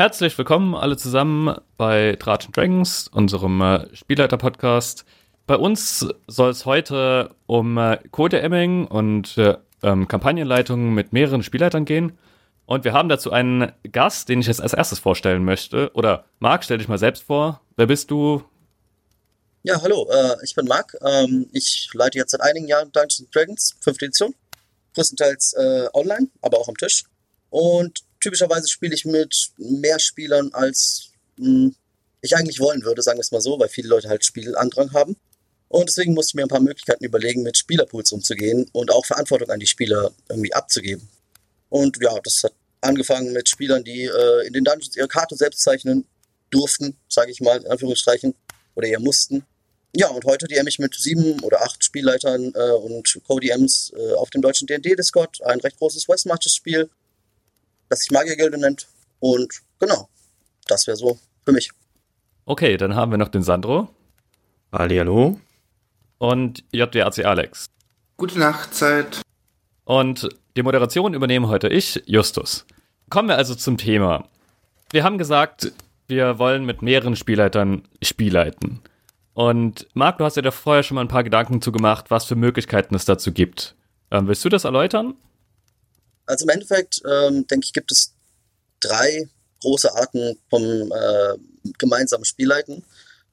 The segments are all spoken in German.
herzlich willkommen alle zusammen bei Drachen Dragons, unserem äh, Spielleiter-Podcast. Bei uns soll es heute um äh, Code-Emming und äh, ähm, Kampagnenleitung mit mehreren Spielleitern gehen. Und wir haben dazu einen Gast, den ich jetzt als erstes vorstellen möchte. Oder Marc, stell dich mal selbst vor. Wer bist du? Ja, hallo, äh, ich bin Marc. Ähm, ich leite jetzt seit einigen Jahren Dungeons Dragons, fünfte Edition. Größtenteils äh, online, aber auch am Tisch. Und typischerweise spiele ich mit mehr Spielern, als mh, hm, ich eigentlich wollen würde, sagen wir es mal so, weil viele Leute halt Spielandrang haben. Und deswegen musste ich mir ein paar Möglichkeiten überlegen, mit Spielerpools umzugehen und auch Verantwortung an die Spieler irgendwie abzugeben. Und ja, das hat angefangen mit Spielern, die äh, in den Dungeons ihre Karte selbst zeichnen durften, sage ich mal, in Anführungsstrichen, oder eher mussten. Ja, und heute DM ich mit sieben oder acht Spielleitern äh, und Co-DMs äh, auf dem deutschen D&D-Discord ein recht großes Westmarches-Spiel, das sich Magiergilde nennt. Und genau, das wäre so für mich. Okay, dann haben wir noch den Sandro. Hallo. Und JWAC Alex. Gute Nachtzeit. Und die Moderation übernehme heute ich, Justus. Kommen wir also zum Thema. Wir haben gesagt, wir wollen mit mehreren Spielleitern spielleiten. Und Marc, du hast ja da vorher schon mal ein paar Gedanken zu gemacht, was für Möglichkeiten es dazu gibt. Ähm, willst du das erläutern? Also im Endeffekt, ähm, denke ich, gibt es drei große Arten vom äh, gemeinsamen Spielleiten.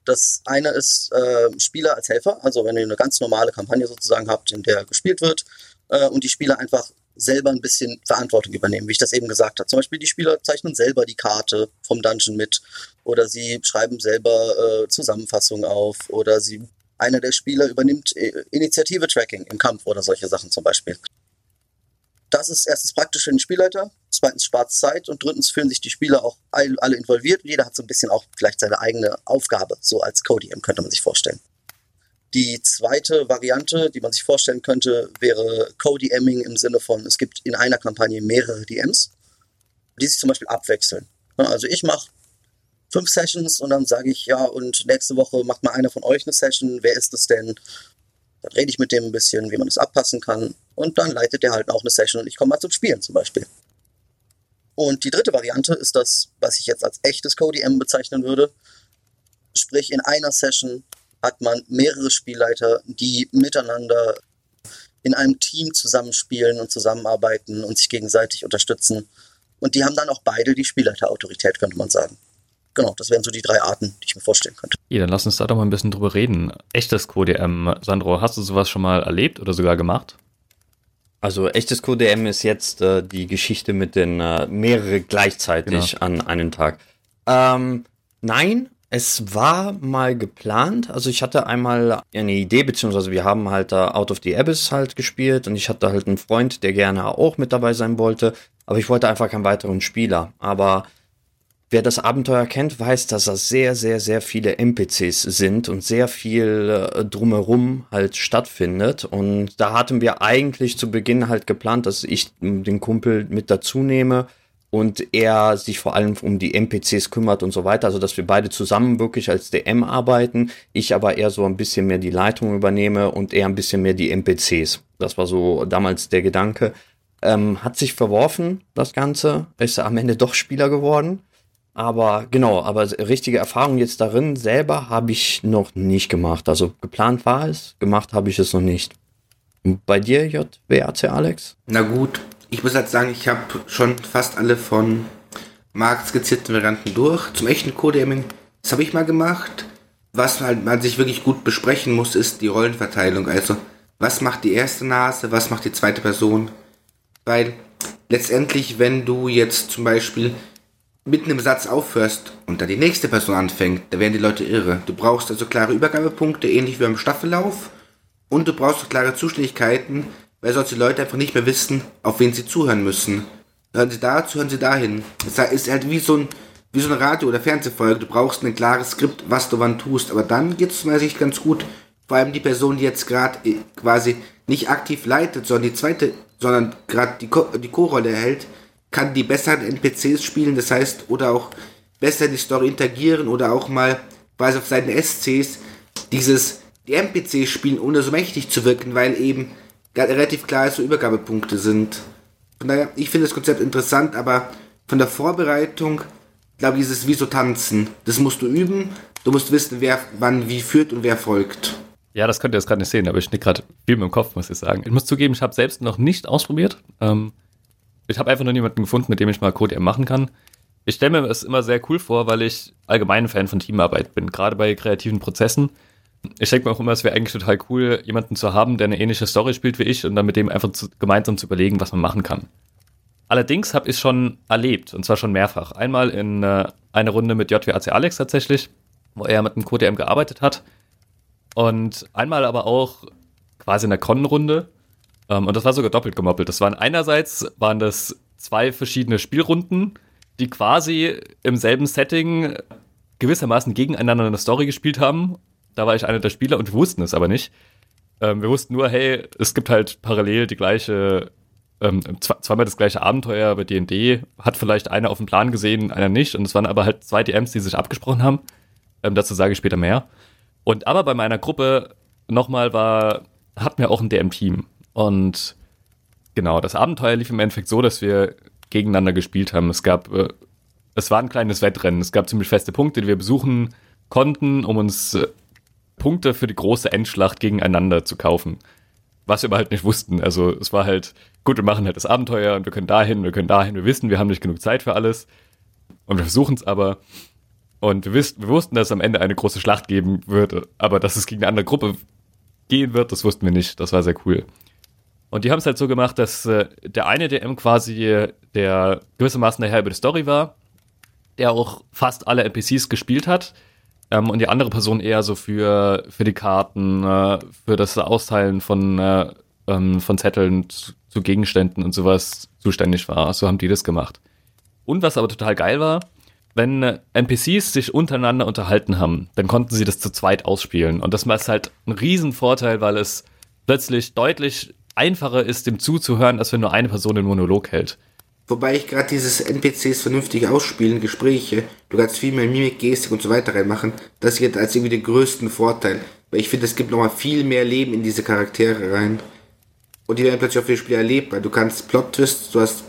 Das eine ist äh, Spieler als Helfer, also wenn ihr eine ganz normale Kampagne sozusagen habt, in der gespielt wird äh, und die Spieler einfach selber ein bisschen Verantwortung übernehmen, wie ich das eben gesagt habe. Zum Beispiel die Spieler zeichnen selber die Karte vom Dungeon mit oder sie schreiben selber äh, Zusammenfassungen auf oder sie einer der Spieler übernimmt äh, Initiative-Tracking im Kampf oder solche Sachen zum Beispiel. Das ist erstens praktisch für den Spielleiter, zweitens spart Zeit und drittens fühlen sich die Spieler auch alle involviert. Jeder hat so ein bisschen auch vielleicht seine eigene Aufgabe, so als Codium könnte man sich vorstellen. Die zweite Variante, die man sich vorstellen könnte, wäre Co-DMing im Sinne von, es gibt in einer Kampagne mehrere DMs, die sich zum Beispiel abwechseln. Also ich mache fünf Sessions und dann sage ich, ja, und nächste Woche macht mal einer von euch eine Session, wer ist es denn? Dann rede ich mit dem ein bisschen, wie man das abpassen kann und dann leitet der halt auch eine Session und ich komme mal zum Spielen zum Beispiel. Und die dritte Variante ist das, was ich jetzt als echtes Co-DM bezeichnen würde. Sprich, in einer Session hat man mehrere Spielleiter, die miteinander in einem Team zusammenspielen und zusammenarbeiten und sich gegenseitig unterstützen. Und die haben dann auch beide die Spielleiterautorität, könnte man sagen. Genau, das wären so die drei Arten, die ich mir vorstellen könnte. Ja, dann lass uns da doch mal ein bisschen drüber reden. Echtes CodeM, Sandro, hast du sowas schon mal erlebt oder sogar gemacht? Also echtes CodeM ist jetzt äh, die Geschichte mit den äh, mehrere gleichzeitig genau. an einem Tag. Ähm, nein, es war mal geplant, also ich hatte einmal eine Idee, beziehungsweise wir haben halt uh, Out of the Abyss halt gespielt und ich hatte halt einen Freund, der gerne auch mit dabei sein wollte, aber ich wollte einfach keinen weiteren Spieler. Aber wer das Abenteuer kennt, weiß, dass das sehr, sehr, sehr viele NPCs sind und sehr viel äh, drumherum halt stattfindet. Und da hatten wir eigentlich zu Beginn halt geplant, dass ich den Kumpel mit dazu nehme und er sich vor allem um die NPCs kümmert und so weiter, also dass wir beide zusammen wirklich als DM arbeiten, ich aber eher so ein bisschen mehr die Leitung übernehme und er ein bisschen mehr die NPCs. Das war so damals der Gedanke. Ähm, hat sich verworfen, das Ganze, ist am Ende doch Spieler geworden. Aber genau, aber richtige Erfahrung jetzt darin selber habe ich noch nicht gemacht. Also geplant war es, gemacht habe ich es noch nicht. Bei dir, JWAC Alex? Na gut, ich muss halt sagen, ich habe schon fast alle von Marc skizzierten Varianten durch. Zum echten Codeming, das habe ich mal gemacht. Was halt man sich wirklich gut besprechen muss, ist die Rollenverteilung. Also, was macht die erste Nase, was macht die zweite Person? Weil letztendlich, wenn du jetzt zum Beispiel mitten im Satz aufhörst und da die nächste Person anfängt, da werden die Leute irre. Du brauchst also klare Übergabepunkte, ähnlich wie beim Staffellauf. Und du brauchst auch klare Zuständigkeiten, weil sonst die Leute einfach nicht mehr wissen, auf wen sie zuhören müssen. Hören sie dazu, hören sie dahin. Das ist halt wie so ein, wie so eine Radio- oder Fernsehfolge. Du brauchst ein klares Skript, was du wann tust. Aber dann geht es meiner Sicht ganz gut. Vor allem die Person, die jetzt gerade äh, quasi nicht aktiv leitet, sondern die zweite, sondern gerade die, Co die Co-Rolle erhält, kann die besseren NPCs spielen. Das heißt, oder auch besser in die Story interagieren oder auch mal quasi auf seinen SCs dieses die NPCs spielen, ohne so mächtig zu wirken, weil eben relativ klar so Übergabepunkte sind. Von daher, ich finde das Konzept interessant, aber von der Vorbereitung Ich glaube, dieses wie so tanzen, das musst du üben. Du musst wissen, wer wann wie führt und wer folgt. Ja, das könnt ihr jetzt gerade nicht sehen, aber ich nick gerade viel mit dem Kopf, muss ich sagen. Ich muss zugeben, ich habe selbst noch nicht ausprobiert. Ähm, ich habe einfach noch niemanden gefunden, mit dem ich mal Code machen kann. Ich stelle mir es immer sehr cool vor, weil ich allgemein Fan von Teamarbeit bin, gerade bei kreativen Prozessen. Ich denke mir auch immer, es wäre eigentlich total cool, jemanden zu haben, der eine ähnliche Story spielt wie ich und dann mit dem einfach zu, gemeinsam zu überlegen, was man machen kann. Allerdings habe ich schon erlebt, und zwar schon mehrfach. Einmal in äh, einer Runde mit JWAC Alex tatsächlich, wo er mit einem CodeM gearbeitet hat. Und einmal aber auch quasi in der Con-Runde. Ähm, und das war sogar doppelt gemoppelt. Das waren einerseits waren das zwei verschiedene Spielrunden, die quasi im selben Setting gewissermaßen gegeneinander eine Story gespielt haben. Da war ich einer der Spieler und wir wussten es aber nicht. Ähm, wir wussten nur, hey, es gibt halt parallel die gleiche ähm, zweimal das gleiche Abenteuer bei D&D, hat vielleicht einer auf dem Plan gesehen, einer nicht. Und es waren aber halt zwei DMs, die sich abgesprochen haben. Dazu sage ich später mehr. Und aber bei meiner Gruppe nochmal war, hatten wir auch ein DM-Team. Und genau, das Abenteuer lief im Endeffekt so, dass wir gegeneinander gespielt haben. Es gab, äh, es war ein kleines Wettrennen. Es gab ziemlich feste Punkte, die wir besuchen konnten, um uns äh, Punkte für die große Endschlacht gegeneinander zu kaufen. Was wir aber halt nicht wussten. Also es war halt, gut, wir machen halt das Abenteuer und wir können dahin, wir können dahin, wir wissen, wir haben nicht genug Zeit für alles. Und wir versuchen es aber. Und wir, wiss, wir wussten, dass es am Ende eine große Schlacht geben würde, aber dass es gegen eine andere Gruppe gehen wird, das wussten wir nicht. Das war sehr cool. Und die haben es halt so gemacht, dass äh, der eine DM quasi der gewissermaßen der Herr über die Story war, der auch fast alle NPCs gespielt hat. Ähm, und die andere Person eher so für, für die Karten, äh, für das Austeilen von, äh, ähm, von Zetteln zu, zu Gegenständen und sowas zuständig war. So haben die das gemacht. Und was aber total geil war, wenn äh, NPCs sich untereinander unterhalten haben, dann konnten sie das zu zweit ausspielen. Und das war halt ein Riesenvorteil, weil es plötzlich deutlich einfacher ist, dem zuzuhören, als wenn nur eine Person den Monolog hält. Wobei ich gerade dieses NPCs vernünftig ausspielen, Gespräche, du kannst viel mehr Mimik, Gestik und so weiter reinmachen, das ist jetzt als irgendwie den größten Vorteil. Weil ich finde, es gibt nochmal viel mehr Leben in diese Charaktere rein. Und die werden plötzlich auch für die Spieler erlebbar. Du kannst Plot-Twists, du hast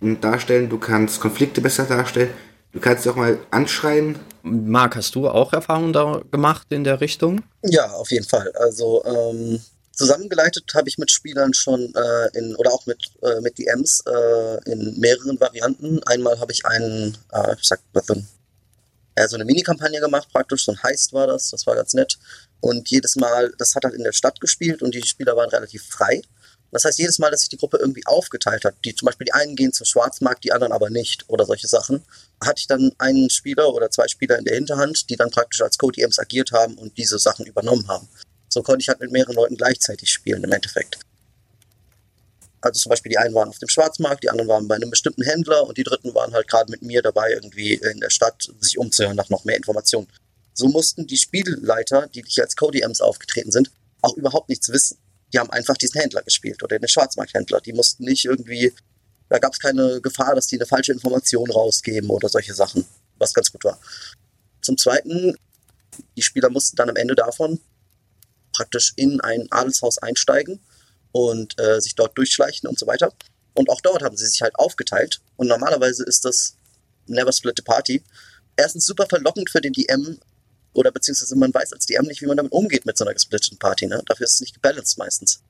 darstellen, du kannst Konflikte besser darstellen, du kannst auch mal anschreien. Marc, hast du auch Erfahrungen da gemacht in der Richtung? Ja, auf jeden Fall. Also ähm, zusammengeleitet habe ich mit Spielern schon äh, in oder auch mit äh, mit DMs äh, in mehreren Varianten. Einmal habe ich einen, äh, ich sag ja, so eine Mini-Kampagne gemacht, praktisch so ein Heist war das. Das war ganz nett. Und jedes Mal, das hat halt in der Stadt gespielt und die Spieler waren relativ frei. Das heißt, jedes Mal, dass sich die Gruppe irgendwie aufgeteilt hat, die zum Beispiel die einen gehen zum Schwarzmarkt, die anderen aber nicht oder solche Sachen, hatte ich dann einen Spieler oder zwei Spieler in der Hinterhand, die dann praktisch als Co-DMs agiert haben und diese Sachen übernommen haben. So konnte ich halt mit mehreren Leuten gleichzeitig spielen im Endeffekt. Also zum Beispiel die einen waren auf dem Schwarzmarkt, die anderen waren bei einem bestimmten Händler und die dritten waren halt gerade mit mir dabei, irgendwie in der Stadt sich umzuhören nach noch mehr Informationen. So mussten die Spielleiter, die hier als Co-DMs aufgetreten sind, auch überhaupt nichts wissen. Die haben einfach diesen Händler gespielt oder den Schwarzmarkthändler. Die mussten nicht irgendwie, da gab es keine Gefahr, dass die eine falsche Information rausgeben oder solche Sachen, was ganz gut war. Zum Zweiten, die Spieler mussten dann am Ende davon praktisch in ein Adelshaus einsteigen und äh, sich dort durchschleichen und so weiter. Und auch dort haben sie sich halt aufgeteilt. Und normalerweise ist das Never Split the Party. Erstens super verlockend für den DM, oder beziehungsweise man weiß als DM nicht, wie man damit umgeht mit so einer gesplitteten Party. Ne? Dafür ist es nicht gebalanced meistens.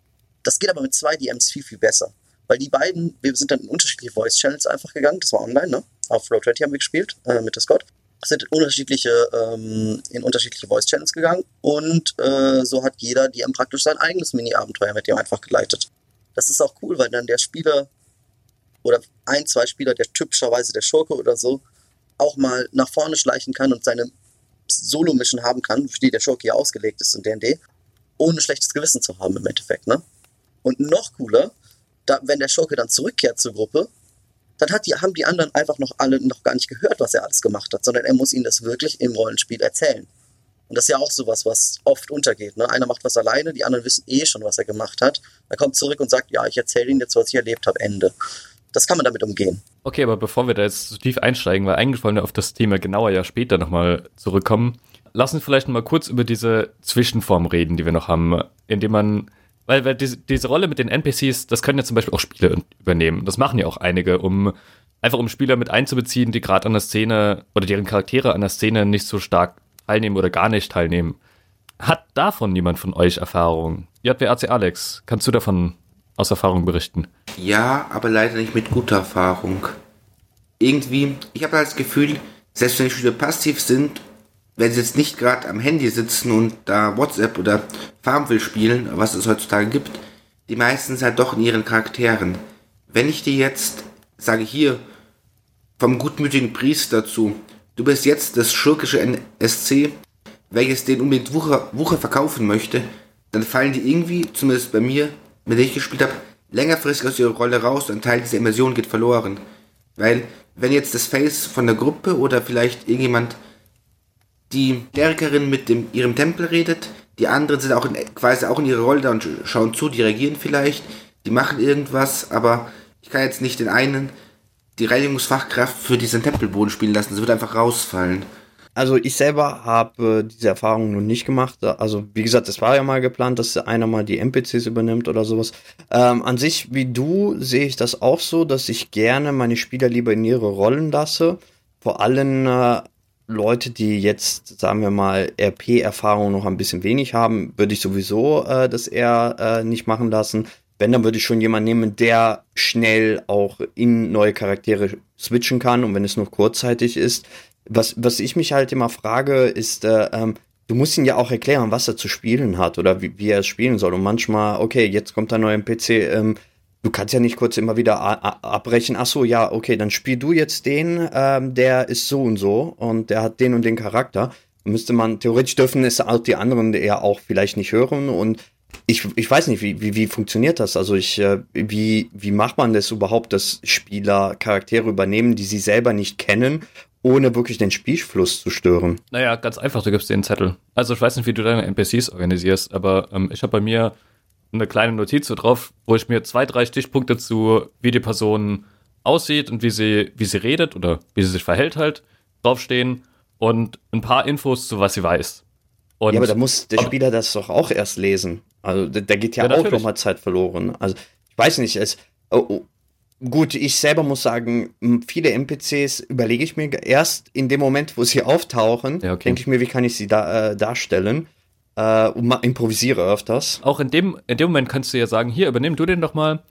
Das geht aber mit zwei DMs viel, viel besser. Weil die beiden, wir sind dann in unterschiedliche Voice-Channels einfach gegangen. Das war online, ne? Auf Road 20 haben wir gespielt äh, mit der Scott sind in unterschiedliche, ähm, in unterschiedliche Voice-Channels gegangen und äh, so hat jeder DM praktisch sein eigenes Mini-Abenteuer mit dem einfach geleitet. Das ist auch cool, weil dann der Spieler oder ein, zwei Spieler, der typischerweise der Schurke oder so, auch mal nach vorne schleichen kann und seine Solo-Mission haben kann, für die der Schurke ja ausgelegt ist in D&D, ohne schlechtes Gewissen zu haben im Endeffekt, ne? Und noch cooler, da, wenn der Schurke dann zurückkehrt zur Gruppe, dann die, haben die anderen einfach noch alle noch gar nicht gehört, was er alles gemacht hat, sondern er muss ihnen das wirklich im Rollenspiel erzählen. Und das ist ja auch sowas, was oft untergeht. Ne? Einer macht was alleine, die anderen wissen eh schon, was er gemacht hat. Er kommt zurück und sagt, ja, ich erzähle ihnen jetzt, was ich erlebt habe, Ende. Das kann man damit umgehen. Okay, aber bevor wir da jetzt so tief einsteigen, weil eigentlich wollen wir auf das Thema genauer ja später nochmal zurückkommen, lass uns vielleicht mal kurz über diese Zwischenform reden, die wir noch haben, indem man weil, weil diese, diese Rolle mit den NPCs, das können ja zum Beispiel auch Spiele übernehmen. Das machen ja auch einige, um einfach um Spieler mit einzubeziehen, die gerade an der Szene oder deren Charaktere an der Szene nicht so stark teilnehmen oder gar nicht teilnehmen. Hat davon niemand von euch Erfahrung? JWAC Alex, kannst du davon aus Erfahrung berichten? Ja, aber leider nicht mit guter Erfahrung. Irgendwie, ich habe das Gefühl, selbst wenn die Spieler passiv sind, wenn sie jetzt nicht gerade am Handy sitzen und da WhatsApp oder Farmville spielen, was es heutzutage gibt, die meisten sind halt doch in ihren Charakteren. Wenn ich dir jetzt sage hier vom gutmütigen Priester zu, du bist jetzt das schurkische NSC, welches den unbedingt Wucher, Wucher verkaufen möchte, dann fallen die irgendwie, zumindest bei mir, mit dem ich gespielt habe, längerfristig aus ihrer Rolle raus und ein Teil dieser Immersion geht verloren. Weil, wenn jetzt das Face von der Gruppe oder vielleicht irgendjemand die Stärkerin mit dem, ihrem Tempel redet, die anderen sind auch in, quasi auch in ihrer Rolle da und schauen zu, die reagieren vielleicht, die machen irgendwas, aber ich kann jetzt nicht den einen die Reinigungsfachkraft für diesen Tempelboden spielen lassen, das wird einfach rausfallen. Also ich selber habe diese Erfahrung noch nicht gemacht. Also wie gesagt, es war ja mal geplant, dass einer mal die NPCs übernimmt oder sowas. Ähm, an sich, wie du, sehe ich das auch so, dass ich gerne meine Spieler lieber in ihre Rollen lasse. Vor allem äh, Leute, die jetzt, sagen wir mal, RP-Erfahrung noch ein bisschen wenig haben, würde ich sowieso äh, das eher äh, nicht machen lassen. Wenn, dann würde ich schon jemanden nehmen, der schnell auch in neue Charaktere switchen kann und wenn es nur kurzzeitig ist. Was, was ich mich halt immer frage, ist, äh, ähm, du musst ihn ja auch erklären, was er zu spielen hat oder wie, wie er es spielen soll. Und manchmal, okay, jetzt kommt ein neuer NPC, ähm, du kannst ja nicht kurz immer wieder abbrechen, ach so, ja, okay, dann spiel du jetzt den, ähm, der ist so und so und der hat den und den Charakter. Müsste man, theoretisch dürfen es auch die anderen ja auch vielleicht nicht hören und ich, ich weiß nicht, wie, wie, wie funktioniert das? Also ich, äh, wie, wie macht man das überhaupt, dass Spieler Charaktere übernehmen, die sie selber nicht kennen, ohne wirklich den Spielfluss zu stören? Naja, ganz einfach, du gibst dir einen Zettel. Also ich weiß nicht, wie du deine NPCs organisierst, aber ähm, ich habe bei mir eine kleine Notiz so drauf, wo ich mir zwei, drei Stichpunkte zu, wie die Person aussieht und wie sie, wie sie redet oder wie sie sich verhält halt, draufstehen und ein paar Infos zu was sie weiß. Und ja, aber da muss der Spieler das doch auch erst lesen. Also da, da geht ja, ja auch nochmal Zeit verloren. Also ich weiß nicht, es. Oh, oh, gut, ich selber muss sagen, viele NPCs überlege ich mir erst in dem Moment, wo sie auftauchen, ja, okay. denke ich mir, wie kann ich sie da äh, darstellen äh, und improvisiere öfters. Auch in dem, in dem Moment kannst du ja sagen, hier, übernimm du den doch mal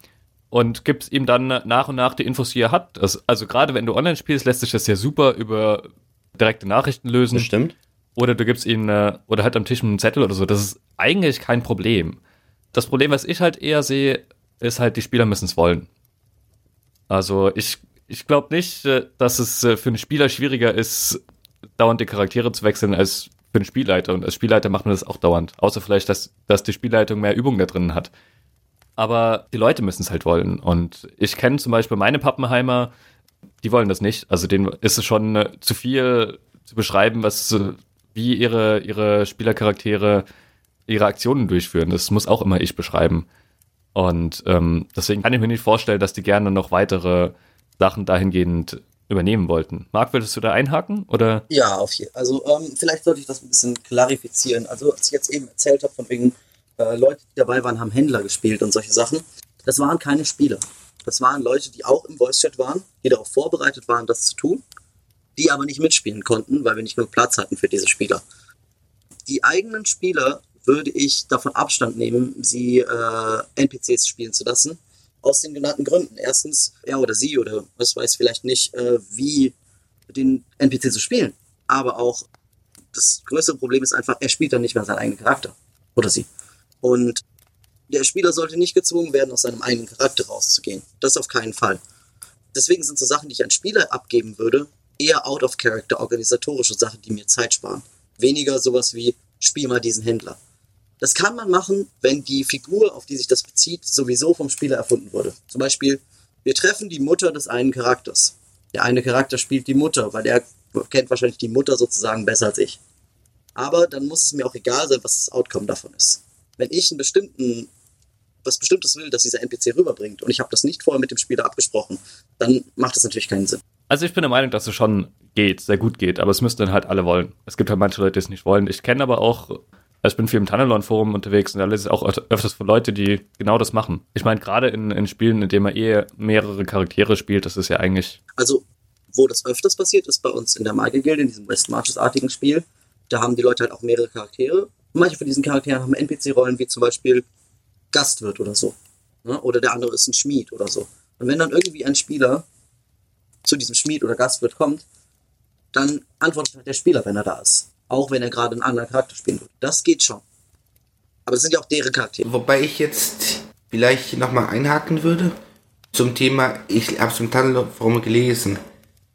und gibst ihm dann nach und nach die Infos, die er hat. Das, also gerade wenn du online spielst, lässt sich das ja super über direkte Nachrichten lösen. Das stimmt. Oder du gibst ihm äh, oder halt am Tisch einen Zettel oder so. Das ist eigentlich kein Problem. Das Problem, was ich halt eher sehe, ist halt, die Spieler müssen es wollen. Also ich, ich glaube nicht, äh, dass es äh, für einen Spieler schwieriger ist, dauernd die Charaktere zu wechseln, als für einen Spielleiter. Und als Spielleiter macht man das auch dauernd. Außer vielleicht, dass, dass die Spielleitung mehr Übung da drin hat. Aber die Leute müssen es halt wollen. Und ich kenne zum Beispiel meine Pappenheimer, die wollen das nicht. Also denen ist es schon äh, zu viel zu beschreiben, was wie ihre, ihre Spielercharaktere ihre Aktionen durchführen. Das muss auch immer ich beschreiben. Und ähm, deswegen kann ich mir nicht vorstellen, dass die gerne noch weitere Sachen dahingehend übernehmen wollten. Marc, würdest du da einhaken? Oder? Ja, auf jeden Fall. Also ähm, vielleicht sollte ich das ein bisschen klarifizieren. Also als ich jetzt eben erzählt habe, von wegen äh, Leute, die dabei waren, haben Händler gespielt und solche Sachen. Das waren keine Spieler. Das waren Leute, die auch im Voice-Chat waren, die darauf vorbereitet waren, das zu tun die aber nicht mitspielen konnten, weil wir nicht genug Platz hatten für diese Spieler. Die eigenen Spieler würde ich davon Abstand nehmen, sie äh, NPCs spielen zu lassen. Aus den genannten Gründen. Erstens, er oder sie oder was weiß vielleicht nicht, äh, wie den NPC zu spielen. Aber auch das größere Problem ist einfach, er spielt dann nicht mehr seinen eigenen Charakter. Oder sie. Und der Spieler sollte nicht gezwungen werden, aus seinem eigenen Charakter rauszugehen. Das auf keinen Fall. Deswegen sind so Sachen, die ich an Spieler abgeben würde, eher out of character organisatorische Sachen, die mir Zeit sparen. Weniger sowas wie, spiel mal diesen Händler. Das kann man machen, wenn die Figur, auf die sich das bezieht, sowieso vom Spieler erfunden wurde. Zum Beispiel, wir treffen die Mutter des einen Charakters. Der eine Charakter spielt die Mutter, weil er kennt wahrscheinlich die Mutter sozusagen besser als ich. Aber dann muss es mir auch egal sein, was das Outcome davon ist. Wenn ich einen bestimmten, was Bestimmtes will, dass dieser NPC rüberbringt und ich habe das nicht vorher mit dem Spieler abgesprochen, dann macht das natürlich keinen Sinn. Also ich bin der Meinung, dass es schon geht, sehr gut geht, aber es müssten dann halt alle wollen. Es gibt halt manche Leute, die es nicht wollen. Ich kenne aber auch ich bin viel im Tunnelon-Forum unterwegs und da lese ich auch öfters von Leute, die genau das machen. Ich meine, gerade in, in Spielen, in denen man eh mehrere Charaktere spielt, das ist ja eigentlich. Also, wo das öfters passiert, ist bei uns in der Magic Guild, in diesem West Marches-artigen Spiel. Da haben die Leute halt auch mehrere Charaktere. Manche von diesen Charakteren haben NPC-Rollen, wie zum Beispiel Gastwirt oder so. Ne? Oder der andere ist ein Schmied oder so. Und wenn dann irgendwie ein Spieler zu diesem Schmied oder Gastwirt kommt, dann antwortet halt der Spieler, wenn er da ist. Auch wenn er gerade einen anderen Charakter spielen will. Das geht schon. Aber es sind ja auch deren Charaktere. Wobei ich jetzt vielleicht nochmal einhaken würde zum Thema, ich habe es im Tunnelforum gelesen.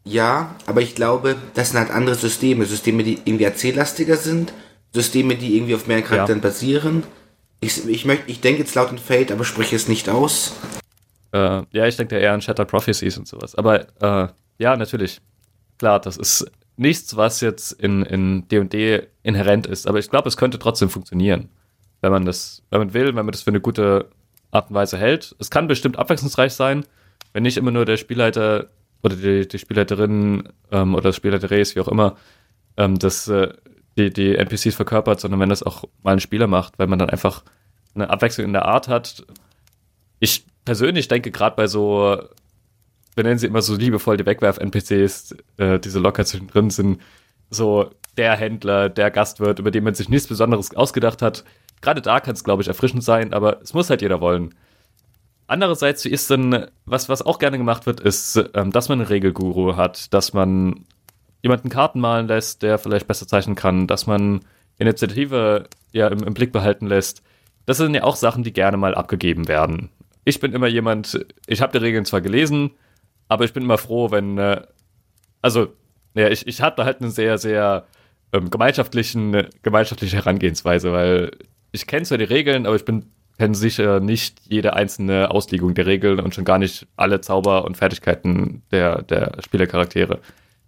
Ja, aber ich glaube, das sind halt andere Systeme. Systeme, die irgendwie erzähllastiger sind. Systeme, die irgendwie auf mehreren Charakteren ja. basieren. Ich, ich, möchte, ich denke jetzt laut und Fate, aber spreche es nicht aus. Äh, ja, ich denke eher an Shattered Prophecies und sowas. Aber äh, ja, natürlich. Klar, das ist nichts, was jetzt in D&D inhärent ist. Aber ich glaube, es könnte trotzdem funktionieren. Wenn man das, wenn man will, wenn man das für eine gute Art und Weise hält. Es kann bestimmt abwechslungsreich sein, wenn nicht immer nur der Spielleiter oder die, die Spielleiterin ähm, oder das Spielleiter-Race, wie auch immer, ähm, das äh, die, die NPCs verkörpert, sondern wenn das auch mal ein Spieler macht, weil man dann einfach eine Abwechslung in der Art hat. Ich persönlich denke gerade bei so, wir nennen sie immer so liebevoll die Wegwerf-NPCs, äh, diese locker zwischendrin sind, so der Händler, der Gastwirt, über den man sich nichts Besonderes ausgedacht hat. Gerade da kann es, glaube ich, erfrischend sein, aber es muss halt jeder wollen. Andererseits, wie ist denn, was, was auch gerne gemacht wird, ist, ähm, dass man einen Regelguru hat, dass man jemanden Karten malen lässt, der vielleicht besser zeichnen kann, dass man Initiative ja im, im Blick behalten lässt. Das sind ja auch Sachen, die gerne mal abgegeben werden. Ich bin immer jemand, ich habe die Regeln zwar gelesen, aber ich bin immer froh, wenn, äh, also, ja, ich, ich hatte halt eine sehr, sehr ähm, gemeinschaftlichen, gemeinschaftliche Herangehensweise, weil ich kenne zwar die Regeln, aber ich bin kenne sicher nicht jede einzelne Auslegung der Regeln und schon gar nicht alle Zauber und Fertigkeiten der, der Spielercharaktere.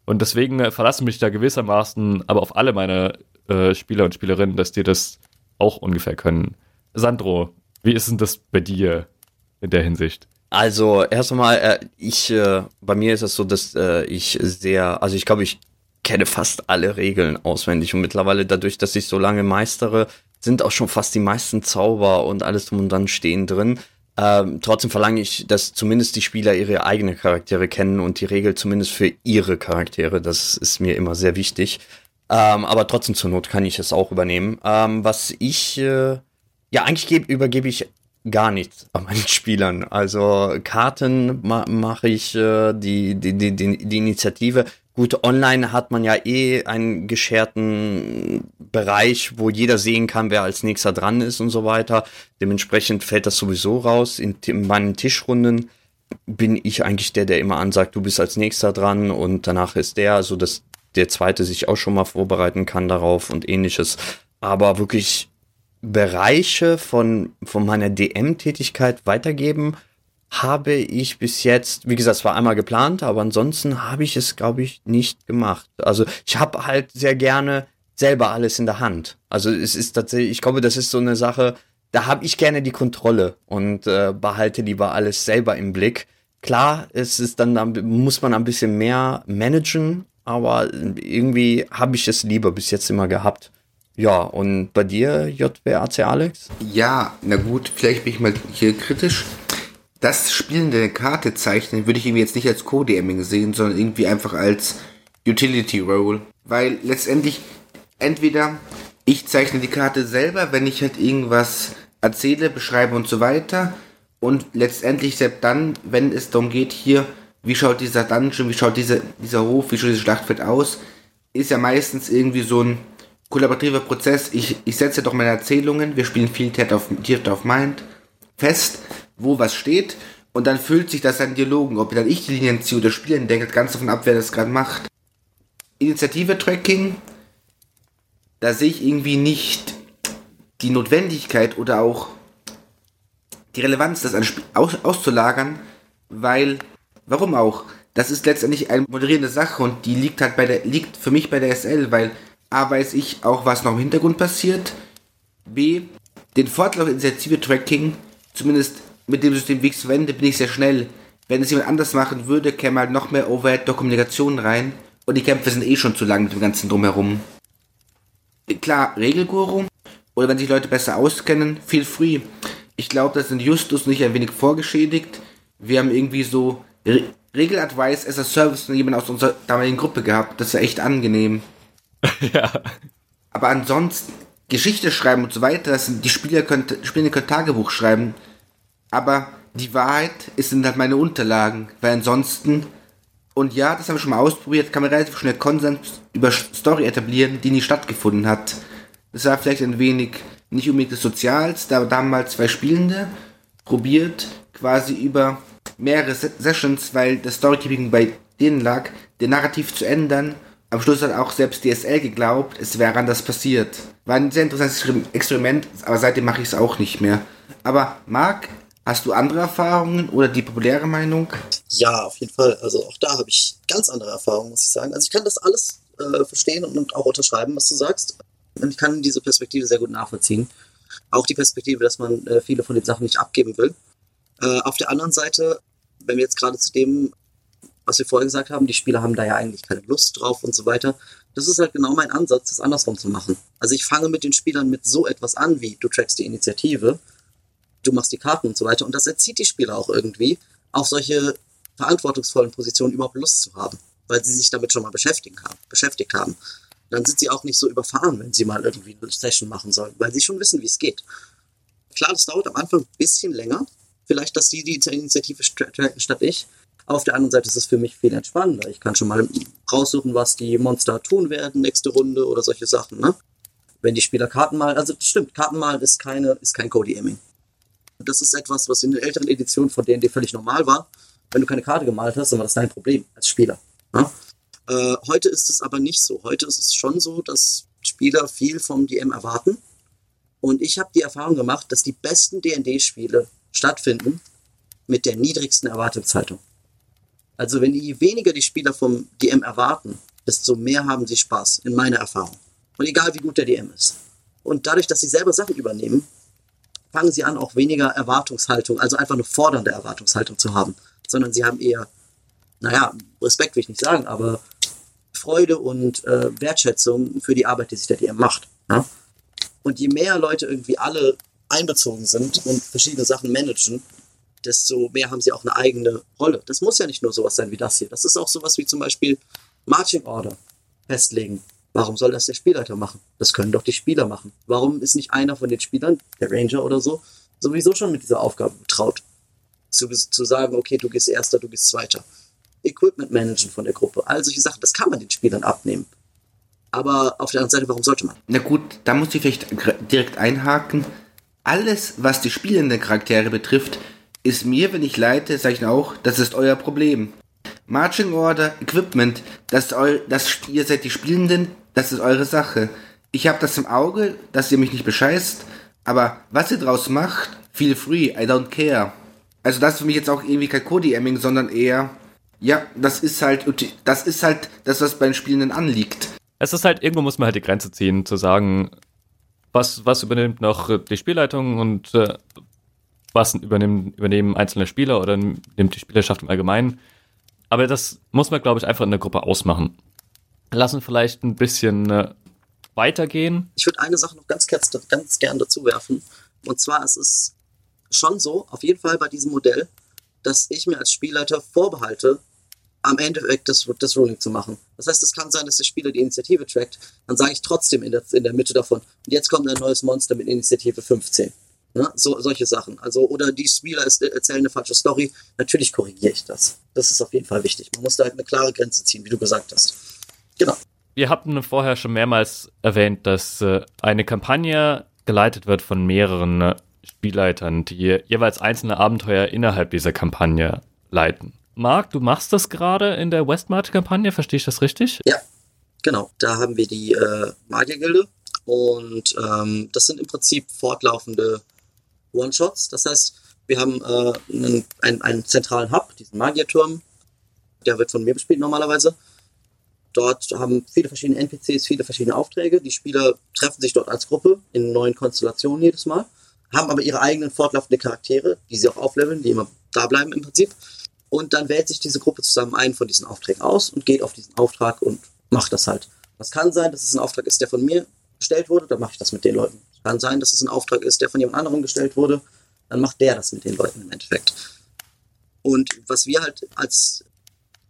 Und deswegen äh, verlasse mich da gewissermaßen aber auf alle meine äh, Spieler und Spielerinnen, dass die das auch ungefähr können. Sandro, wie ist denn das bei dir in der Hinsicht? Also, erst einmal, äh, ich, äh, bei mir ist es so, dass äh, ich sehr, also ich glaube, ich kenne fast alle Regeln auswendig und mittlerweile dadurch, dass ich so lange meistere, sind auch schon fast die meisten Zauber und alles drum und dann stehen drin. Ähm, trotzdem verlange ich, dass zumindest die Spieler ihre eigenen Charaktere kennen und die Regel zumindest für ihre Charaktere. Das ist mir immer sehr wichtig. Ähm, aber trotzdem zur Not kann ich es auch übernehmen. Ähm, was ich, äh, ja, eigentlich geb, übergebe ich gar nichts an meinen Spielern. Also Karten ma mache ich äh, die, die, die, die Initiative. Gut, online hat man ja eh einen gescherten Bereich, wo jeder sehen kann, wer als nächster dran ist und so weiter. Dementsprechend fällt das sowieso raus. In, in meinen Tischrunden bin ich eigentlich der, der immer ansagt, du bist als nächster dran und danach ist der, so dass der zweite sich auch schon mal vorbereiten kann darauf und ähnliches. Aber wirklich Bereiche von, von meiner DM-Tätigkeit weitergeben, habe ich bis jetzt, wie gesagt, es war einmal geplant, aber ansonsten habe ich es, glaube ich, nicht gemacht. Also ich habe halt sehr gerne selber alles in der Hand. Also es ist tatsächlich, ich glaube, das ist so eine Sache, da habe ich gerne die Kontrolle und äh, behalte lieber alles selber im Blick. Klar, es ist dann, muss man ein bisschen mehr managen, aber irgendwie habe ich es lieber bis jetzt immer gehabt. Ja, und bei dir, JWAC Alex? Ja, na gut, vielleicht bin ich mal hier kritisch das Spielen der Karte zeichnen würde ich irgendwie jetzt nicht als Co-DMing sehen, sondern irgendwie einfach als Utility Role. Weil letztendlich entweder ich zeichne die Karte selber, wenn ich halt irgendwas erzähle, beschreibe und so weiter. Und letztendlich selbst dann, wenn es darum geht, hier, wie schaut dieser Dungeon, wie schaut dieser, dieser Hof, wie schaut dieses Schlachtfeld aus, ist ja meistens irgendwie so ein kollaborativer Prozess. Ich, ich setze doch meine Erzählungen, wir spielen viel Theater of, Theater of Mind fest wo was steht und dann füllt sich das an Dialogen. Ob dann ich die Linien ziehe oder spielen denke, ganz davon ab, wer das gerade macht. Initiative-Tracking, da sehe ich irgendwie nicht die Notwendigkeit oder auch die Relevanz, das aus auszulagern, weil, warum auch? Das ist letztendlich eine moderierende Sache und die liegt halt bei der, liegt für mich bei der SL, weil A weiß ich auch, was noch im Hintergrund passiert, B, den Fortlauf Initiative-Tracking, zumindest mit dem System, wie ich es verwende, bin ich sehr schnell. Wenn es jemand anders machen würde, käme halt noch mehr Overhead der rein. Und die Kämpfe sind eh schon zu lang mit dem ganzen Drumherum. Klar, Regelguru. oder wenn sich Leute besser auskennen, feel free. Ich glaube, das sind Justus nicht ein wenig vorgeschädigt. Wir haben irgendwie so Re Regeladvice as a Service von jemand aus unserer damaligen Gruppe gehabt. Das ist echt angenehm. ja. Aber ansonsten, Geschichte schreiben und so weiter, das sind, die Spieler können, Spieler können Tagebuch schreiben. Aber die Wahrheit ist, sind halt meine Unterlagen. Weil ansonsten, und ja, das haben wir schon mal ausprobiert, kann man relativ schnell Konsens über Story etablieren, die nie stattgefunden hat. Das war vielleicht ein wenig nicht unbedingt das Sozialste, aber da haben mal zwei Spielende probiert, quasi über mehrere Sessions, weil das Storykeeping bei denen lag, den Narrativ zu ändern. Am Schluss hat auch selbst DSL geglaubt, es wäre anders passiert. War ein sehr interessantes Experiment, aber seitdem mache ich es auch nicht mehr. Aber Marc, hast du andere Erfahrungen oder die populäre Meinung? Ja, auf jeden Fall. Also auch da habe ich ganz andere Erfahrungen, muss ich sagen. Also ich kann das alles äh, verstehen und auch unterschreiben, was du sagst. Und ich kann diese Perspektive sehr gut nachvollziehen. Auch die Perspektive, dass man äh, viele von den Sachen nicht abgeben will. Äh, auf der anderen Seite, wenn wir jetzt gerade zu dem, was wir vorher gesagt haben, die Spieler haben da ja eigentlich keine Lust drauf und so weiter. Das ist halt genau mein Ansatz, das andersrum zu machen. Also ich fange mit den Spielern mit so etwas an, wie du trackst die Initiative, du machst die Karten und so weiter. Und das erzieht die Spieler auch irgendwie, auf solche verantwortungsvollen Positionen überhaupt Lust zu haben, weil sie sich damit schon mal beschäftigt haben. Beschäftigt haben dann sind sie auch nicht so überfahren, wenn sie mal irgendwie eine Session machen sollen, weil sie schon wissen, wie es geht. Klar, das dauert am Anfang ein bisschen länger. Vielleicht, dass die die Initiative tracken statt ich. Auf der anderen Seite ist es für mich viel entspannender. Ich kann schon mal raussuchen, was die Monster tun werden, nächste Runde oder solche Sachen. Ne? Wenn die Spieler Karten malen, also stimmt, Karten malen ist, keine, ist kein Cody-Aiming. Das ist etwas, was in den älteren Editionen von D&D völlig normal war. Wenn du keine Karte gemalt hast, dann war das dein Problem als Spieler. Ne? Äh, heute ist es aber nicht so. Heute ist es schon so, dass Spieler viel vom DM erwarten. Und ich habe die Erfahrung gemacht, dass die besten D&D-Spiele stattfinden mit der niedrigsten Erwartungshaltung. Also wenn je weniger die Spieler vom DM erwarten, desto mehr haben sie Spaß, in meiner Erfahrung. Und egal wie gut der DM ist. Und dadurch, dass sie selber Sachen übernehmen, fangen sie an, auch weniger Erwartungshaltung, also einfach eine fordernde Erwartungshaltung zu haben, sondern sie haben eher, naja, Respekt will ich nicht sagen, aber Freude und äh, Wertschätzung für die Arbeit, die sich der DM macht. Ja? Und je mehr Leute irgendwie alle einbezogen sind und verschiedene Sachen managen, desto mehr haben sie auch eine eigene Rolle. Das muss ja nicht nur sowas sein wie das hier. Das ist auch sowas wie zum Beispiel Marching Order festlegen. Warum soll das der Spielleiter machen? Das können doch die Spieler machen. Warum ist nicht einer von den Spielern, der Ranger oder so, sowieso schon mit dieser Aufgabe betraut? Zu, zu sagen, okay, du gehst Erster, du gehst Zweiter. Equipment managen von der Gruppe. All solche Sachen, das kann man den Spielern abnehmen. Aber auf der anderen Seite, warum sollte man? Na gut, da muss ich vielleicht direkt einhaken. Alles, was die spielenden Charaktere betrifft, ist mir, wenn ich leite, ich auch, das ist euer Problem. Marching Order, Equipment, das, eu das ihr seid die Spielenden, das ist eure Sache. Ich habe das im Auge, dass ihr mich nicht bescheißt, aber was ihr draus macht, feel free, I don't care. Also das ist für mich jetzt auch irgendwie kein Cody-Emming, sondern eher ja, das ist halt, das ist halt das, was bei den Spielenden anliegt. Es ist halt, irgendwo muss man halt die Grenze ziehen, zu sagen, was, was übernimmt noch die Spielleitung und äh, was übernehmen, übernehmen einzelne Spieler oder nimmt die Spielerschaft im Allgemeinen. Aber das muss man, glaube ich, einfach in der Gruppe ausmachen. Lassen vielleicht ein bisschen äh, weitergehen. Ich würde eine Sache noch ganz, ganz, gern dazu werfen. Und zwar, es ist schon so, auf jeden Fall bei diesem Modell, dass ich mir als Spielleiter vorbehalte, am Endeffekt das, das Ruling zu machen. Das heißt, es kann sein, dass der Spieler die Initiative trackt, dann sage ich trotzdem in der, in der Mitte davon, und jetzt kommt ein neues Monster mit Initiative 15. Ne? So, solche Sachen. Also, oder die Spieler erzählen eine falsche Story. Natürlich korrigiere ich das. Das ist auf jeden Fall wichtig. Man muss da halt eine klare Grenze ziehen, wie du gesagt hast. Genau. Wir hatten vorher schon mehrmals erwähnt, dass äh, eine Kampagne geleitet wird von mehreren äh, Spielleitern, die jeweils einzelne Abenteuer innerhalb dieser Kampagne leiten. Marc, du machst das gerade in der Westmarch-Kampagne, verstehe ich das richtig? Ja, genau. Da haben wir die äh, Magiergilde und ähm, das sind im Prinzip fortlaufende One-Shots. Das heißt, wir haben äh, einen, einen, einen, zentralen Hub, diesen Magierturm. Der wird von mir bespielt normalerweise. Dort haben viele verschiedene NPCs, viele verschiedene Aufträge. Die Spieler treffen sich dort als Gruppe in neuen Konstellationen jedes Mal, haben aber ihre eigenen fortlaufende Charaktere, die sie auch aufleveln, die immer da bleiben im Prinzip. Und dann wählt sich diese Gruppe zusammen einen von diesen Aufträgen aus und geht auf diesen Auftrag und macht das halt. Das kann sein, dass es ein Auftrag ist, der von mir gestellt wurde, dann mache ich das mit den Leuten Kann sein, dass es ein Auftrag ist, der von jemand anderem gestellt wurde. Dann macht der das mit den Leuten im Endeffekt. Und was wir halt als,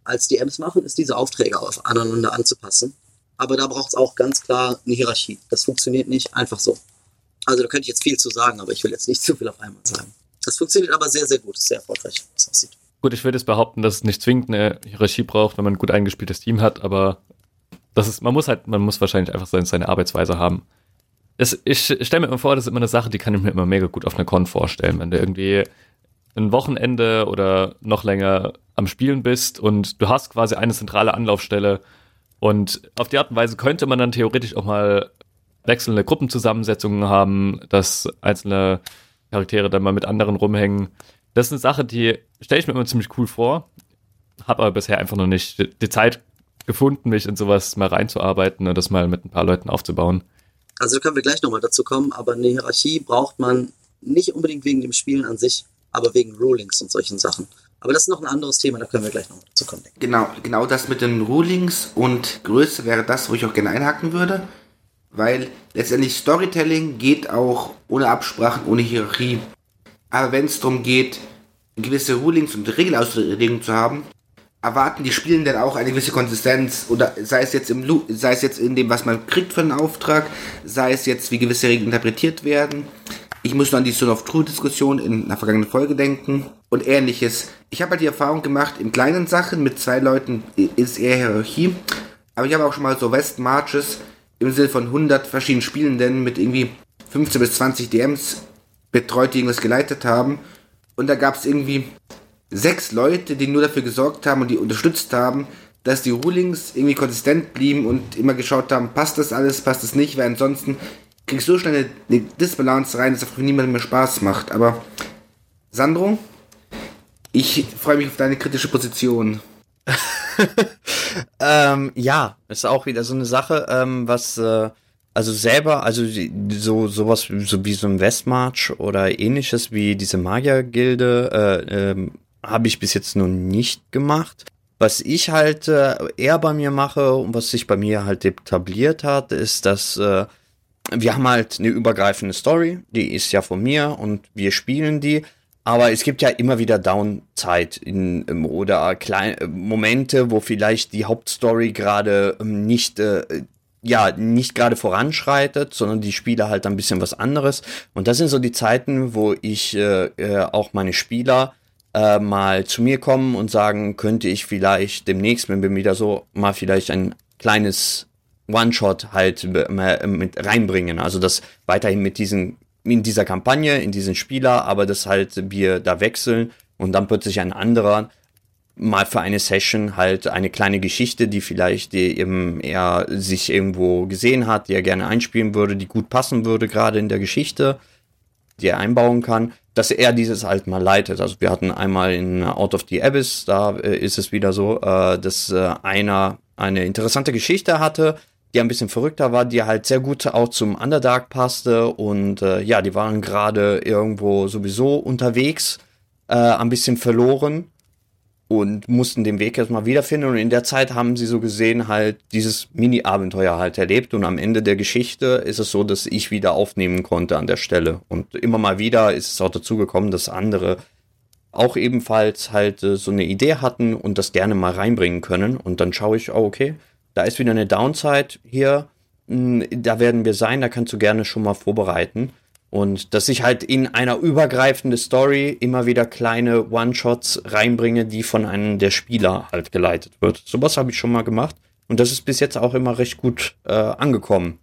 als DMs machen, ist diese Aufträge auf aneinander anzupassen. Aber da braucht es auch ganz klar eine Hierarchie. Das funktioniert nicht einfach so. Also da könnte ich jetzt viel zu sagen, aber ich will jetzt nicht zu viel auf einmal sagen. Das funktioniert aber sehr, sehr gut. Sehr erfolgreich, wie es aussieht. Gut, ich würde jetzt behaupten, dass es nicht zwingend eine Hierarchie braucht, wenn man ein gut eingespieltes Team hat, aber das ist, man muss halt, man muss wahrscheinlich einfach seine Arbeitsweise haben. Es, ich stelle mir immer vor, das ist immer eine Sache, die kann ich mir immer mega gut auf einer Con vorstellen, wenn du irgendwie ein Wochenende oder noch länger am Spielen bist und du hast quasi eine zentrale Anlaufstelle und auf die Art und Weise könnte man dann theoretisch auch mal wechselnde Gruppenzusammensetzungen haben, dass einzelne Charaktere dann mal mit anderen rumhängen. Das ist eine Sache, die stelle ich mir immer ziemlich cool vor, habe aber bisher einfach noch nicht die Zeit gefunden, mich in sowas mal reinzuarbeiten und das mal mit ein paar Leuten aufzubauen. Also da können wir gleich nochmal dazu kommen, aber eine Hierarchie braucht man nicht unbedingt wegen dem Spielen an sich, aber wegen Rulings und solchen Sachen. Aber das ist noch ein anderes Thema, da können wir gleich noch dazu kommen. Genau, genau das mit den Rulings und Größe wäre das, wo ich auch gerne einhaken würde. Weil letztendlich Storytelling geht auch ohne Absprachen, ohne Hierarchie. Aber wenn es darum geht, gewisse Rulings und Regelauslegungen zu haben, erwarten die Spielenden auch eine gewisse Konsistenz oder sei es jetzt im sei es jetzt in dem, was man kriegt für einen Auftrag, sei es jetzt, wie gewisse Regeln interpretiert werden. Ich muss nur an die Son of True Diskussion in einer vergangenen Folge denken und ähnliches. Ich habe halt die Erfahrung gemacht, in kleinen Sachen mit zwei Leuten ist eher Hierarchie, aber ich habe auch schon mal so West Marches im Sinne von 100 verschiedenen Spielenden mit irgendwie 15 bis 20 DMs betreut, die irgendwas geleitet haben und da gab es irgendwie sechs Leute, die nur dafür gesorgt haben und die unterstützt haben, dass die Rulings irgendwie konsistent blieben und immer geschaut haben, passt das alles, passt das nicht, weil ansonsten kriegst du so schnell eine Disbalance rein, dass es für niemandem mehr Spaß macht. Aber Sandro, ich freue mich auf deine kritische Position. ähm, ja, ist auch wieder so eine Sache, ähm, was äh, also selber, also so sowas so wie so ein Westmarch oder ähnliches wie diese Magiergilde äh, ähm, habe ich bis jetzt noch nicht gemacht. Was ich halt äh, eher bei mir mache und was sich bei mir halt etabliert hat, ist, dass äh, wir haben halt eine übergreifende Story, die ist ja von mir und wir spielen die. Aber es gibt ja immer wieder Downside in, ähm, oder kleine äh, Momente, wo vielleicht die Hauptstory gerade ähm, nicht äh, ja nicht gerade voranschreitet, sondern die Spieler halt ein bisschen was anderes. Und das sind so die Zeiten, wo ich äh, äh, auch meine Spieler äh, mal zu mir kommen und sagen, könnte ich vielleicht demnächst, wenn wir wieder so, mal vielleicht ein kleines One-Shot halt mit reinbringen. Also das weiterhin mit diesen, in dieser Kampagne, in diesen Spieler, aber das halt wir da wechseln und dann plötzlich ein anderer mal für eine Session halt eine kleine Geschichte, die vielleicht die eben er sich irgendwo gesehen hat, die er gerne einspielen würde, die gut passen würde, gerade in der Geschichte, die er einbauen kann dass er dieses halt mal leitet. Also wir hatten einmal in Out of the Abyss, da äh, ist es wieder so, äh, dass äh, einer eine interessante Geschichte hatte, die ein bisschen verrückter war, die halt sehr gut auch zum Underdark passte und äh, ja, die waren gerade irgendwo sowieso unterwegs, äh, ein bisschen verloren und mussten den Weg erstmal wiederfinden. Und in der Zeit haben sie so gesehen halt dieses Mini-Abenteuer halt erlebt. Und am Ende der Geschichte ist es so, dass ich wieder aufnehmen konnte an der Stelle. Und immer mal wieder ist es auch dazu gekommen, dass andere auch ebenfalls halt äh, so eine Idee hatten und das gerne mal reinbringen können. Und dann schaue ich, oh, okay, da ist wieder eine Downside hier. Hm, da werden wir sein, da kannst du gerne schon mal vorbereiten. Und dass ich halt in einer übergreifende Story immer wieder kleine One-Shots reinbringe, die von einem der Spieler halt geleitet wird. Sowas habe ich schon mal gemacht. Und das ist bis jetzt auch immer recht gut äh, angekommen.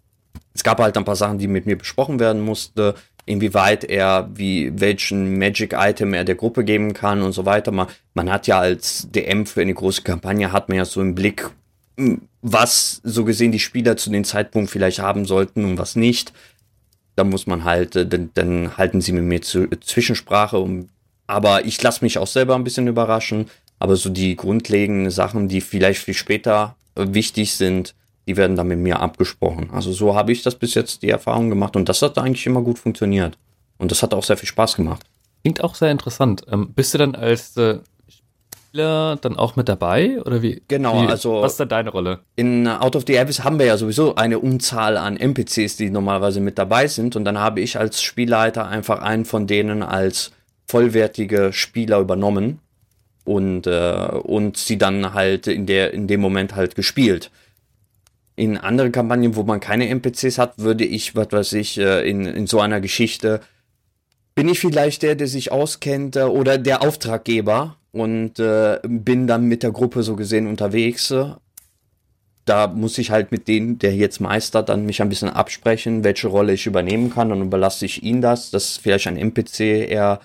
Es gab halt ein paar Sachen, die mit mir besprochen werden mussten, inwieweit er, wie, welchen Magic-Item er der Gruppe geben kann und so weiter. Man, man hat ja als DM für eine große Kampagne, hat man ja so im Blick, hm, was so gesehen die Spieler zu dem Zeitpunkt vielleicht haben sollten und was nicht da muss man halt, äh, dann, dann halten sie mit mir zu, Zwischensprache. Um, aber ich lasse mich auch selber ein bisschen überraschen. Aber so die grundlegenden Sachen, die vielleicht viel später äh, wichtig sind, die werden dann mit mir abgesprochen. Also so habe ich das bis jetzt die Erfahrung gemacht und das hat eigentlich immer gut funktioniert. Und das hat auch sehr viel Spaß gemacht. Klingt auch sehr interessant. Ähm, bist du dann als, äh, Spieler dann auch mit dabei? Oder wie? Genau, wie, also. Was ist da deine Rolle? In Out of the Abyss haben wir ja sowieso eine Unzahl an NPCs, die normalerweise mit dabei sind. Und dann habe ich als Spielleiter einfach einen von denen als vollwertige Spieler übernommen und, äh, und sie dann halt in, der, in dem Moment halt gespielt. In anderen Kampagnen, wo man keine NPCs hat, würde ich, was weiß ich, äh, in, in so einer Geschichte bin ich vielleicht der, der sich auskennt äh, oder der Auftraggeber und äh, bin dann mit der Gruppe so gesehen unterwegs. Da muss ich halt mit denen, der jetzt meistert, dann mich ein bisschen absprechen, welche Rolle ich übernehmen kann. Dann überlasse ich ihn das, dass vielleicht ein NPC eher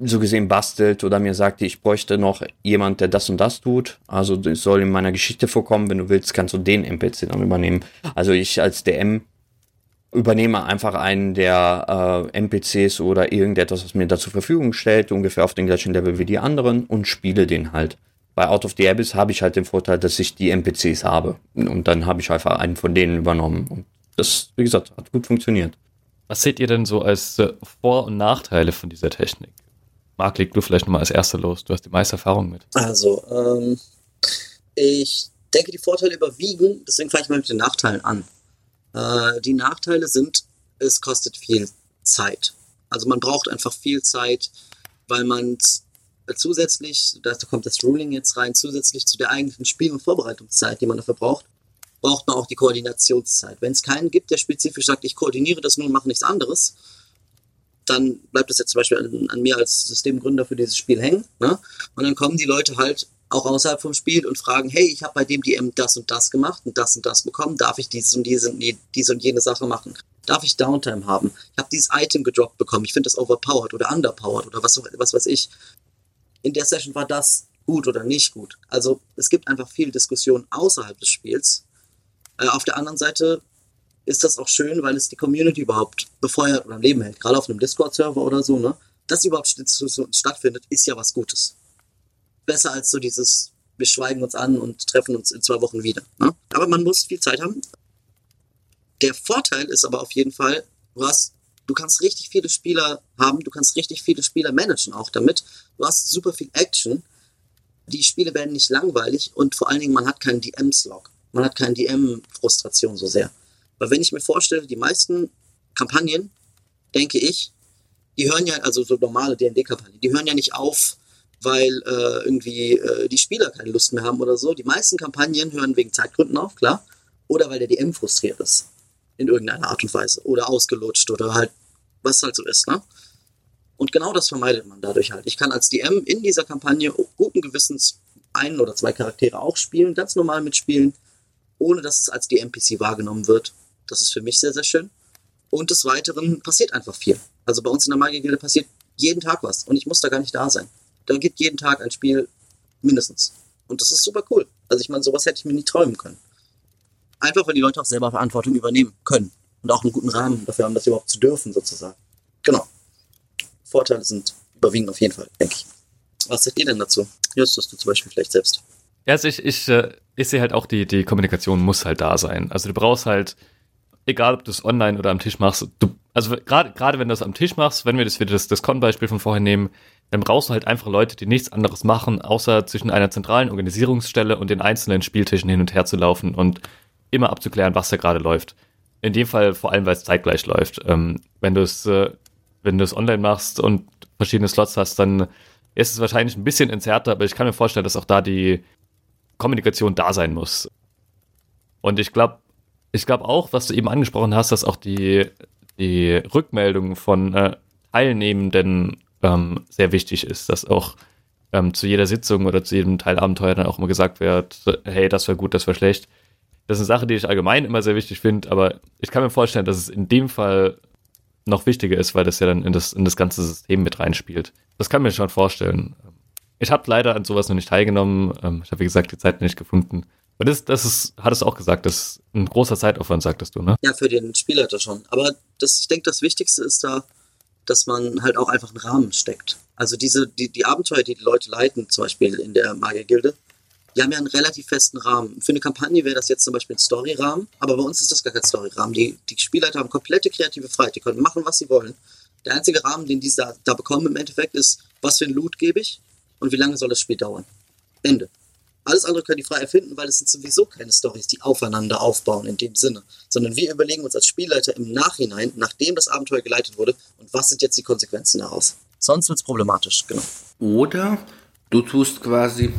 so gesehen bastelt oder mir sagt, ich bräuchte noch jemand, der das und das tut. Also das soll in meiner Geschichte vorkommen. Wenn du willst, kannst du den NPC dann übernehmen. Also ich als DM übernehme einfach einen der äh, NPCs oder irgendetwas, was mir da zur Verfügung stellt, ungefähr auf dem gleichen Level wie die anderen und spiele den halt. Bei Out of the Abyss habe ich halt den Vorteil, dass ich die NPCs habe. Und dann habe ich einfach einen von denen übernommen. Und das, wie gesagt, hat gut funktioniert. Was seht ihr denn so als äh, Vor- und Nachteile von dieser Technik? Marc, leg du vielleicht nochmal als Erster los. Du hast die meiste Erfahrung mit. Also, ähm, ich denke, die Vorteile überwiegen, deswegen fange ich mal mit den Nachteilen an. Äh, die Nachteile sind, es kostet viel Zeit. Also man braucht einfach viel Zeit, weil man zusätzlich, da kommt das Ruling jetzt rein, zusätzlich zu der eigentlichen Spiel- und Vorbereitungszeit, die man dafür braucht, braucht man auch die Koordinationszeit. Wenn es keinen gibt, der spezifisch sagt, ich koordiniere das nun, mache nichts anderes, dann bleibt es jetzt zum Beispiel an, an, mir als Systemgründer für dieses Spiel hängen. Ne? Und dann kommen die Leute halt auch außerhalb vom Spiel und fragen, hey, ich habe bei dem DM das und das gemacht und das und das bekommen, darf ich dieses und diese, diese und jene Sache machen? Darf ich Downtime haben? Ich habe dieses Item gedroppt bekommen, ich finde das overpowered oder underpowered oder was, was weiß ich. In der Session war das gut oder nicht gut. Also es gibt einfach viel Diskussion außerhalb des Spiels. Äh, auf der anderen Seite ist das auch schön, weil es die Community überhaupt befeuert oder am Leben hält. Gerade auf einem Discord-Server oder so, ne? Dass überhaupt stattfindet, ist ja was Gutes. Besser als so dieses, wir schweigen uns an und treffen uns in zwei Wochen wieder. Ne? Aber man muss viel Zeit haben. Der Vorteil ist aber auf jeden Fall, du hast, du kannst richtig viele Spieler haben, du kannst richtig viele Spieler managen auch damit. Du hast super viel Action. Die Spiele werden nicht langweilig und vor allen Dingen, man hat keinen DM-Slog. Man hat keine DM-Frustration so sehr. Weil wenn ich mir vorstelle, die meisten Kampagnen, denke ich, die hören ja, also so normale D&D-Kampagnen, die hören ja nicht auf, weil äh, irgendwie äh, die Spieler keine Lust mehr haben oder so. Die meisten Kampagnen hören wegen Zeitgründen auf, klar. Oder weil der DM frustriert ist. In irgendeiner Art und Weise. Oder ausgelutscht oder halt, was halt so ist, ne? Und genau das vermeidet man dadurch halt. Ich kann als DM in dieser Kampagne guten Gewissens einen oder zwei Charaktere auch spielen, ganz normal mitspielen, ohne dass es als die NPC wahrgenommen wird. Das ist für mich sehr, sehr schön. Und des Weiteren passiert einfach viel. Also bei uns in der Magiergilde passiert jeden Tag was und ich muss da gar nicht da sein. Da gibt jeden Tag ein Spiel mindestens. Und das ist super cool. Also ich meine, sowas hätte ich mir nie träumen können. Einfach, weil die Leute auch selber Verantwortung übernehmen können. Und auch einen guten Rahmen dafür haben, das überhaupt zu dürfen, sozusagen. Genau. Vorteile sind überwiegend auf jeden Fall, denke ich. Was sagt ihr denn dazu? Justus, du zum Beispiel vielleicht selbst. Ja, also ich, ich, äh, ich sehe halt auch, die, die Kommunikation muss halt da sein. Also du brauchst halt, egal ob du es online oder am Tisch machst, du, also gerade gerade wenn du es am Tisch machst, wenn wir das wieder das, das Con-Beispiel von vorher nehmen, dann brauchst du halt einfach Leute, die nichts anderes machen, außer zwischen einer zentralen Organisierungsstelle und den einzelnen Spieltischen hin und her zu laufen und immer abzuklären, was da gerade läuft. In dem Fall vor allem, weil es zeitgleich läuft. Ähm, wenn du es äh, wenn du es online machst und verschiedene Slots hast, dann ist es wahrscheinlich ein bisschen entzerrter, aber ich kann mir vorstellen, dass auch da die Kommunikation da sein muss. Und ich glaube, ich glaube auch, was du eben angesprochen hast, dass auch die, die Rückmeldung von äh, Teilnehmenden ähm, sehr wichtig ist, dass auch ähm, zu jeder Sitzung oder zu jedem Teilabenteuer dann auch immer gesagt wird, hey, das war gut, das war schlecht. Das ist eine Sache, die ich allgemein immer sehr wichtig finde, aber ich kann mir vorstellen, dass es in dem Fall noch wichtiger ist, weil das ja dann in das, in das ganze System mit reinspielt. Das kann mir schon vorstellen. Ich habe leider an sowas noch nicht teilgenommen. Ähm, ich habe, wie gesagt, die Zeit nicht gefunden. Das, das ist, hattest du auch gesagt, das ist ein großer Zeitaufwand, sagtest du, ne? Ja, für den Spielleiter schon. Aber das, ich denke, das Wichtigste ist da, dass man halt auch einfach einen Rahmen steckt. Also diese, die, die Abenteuer, die die Leute leiten, zum Beispiel in der Magiergilde, die haben ja einen relativ festen Rahmen. Für eine Kampagne wäre das jetzt zum Beispiel ein Storyrahmen, aber bei uns ist das gar kein Storyrahmen. Die, die Spielleiter haben komplette kreative Freiheit, die können machen, was sie wollen. Der einzige Rahmen, den die da, da bekommen im Endeffekt, ist, was für ein Loot gebe ich und wie lange soll das Spiel dauern. Ende. Alles andere können die frei erfinden, weil es sind sowieso keine Stories, die aufeinander aufbauen in dem Sinne, sondern wir überlegen uns als Spielleiter im Nachhinein, nachdem das Abenteuer geleitet wurde, und was sind jetzt die Konsequenzen daraus. Sonst wird es problematisch, genau. Oder du tust quasi,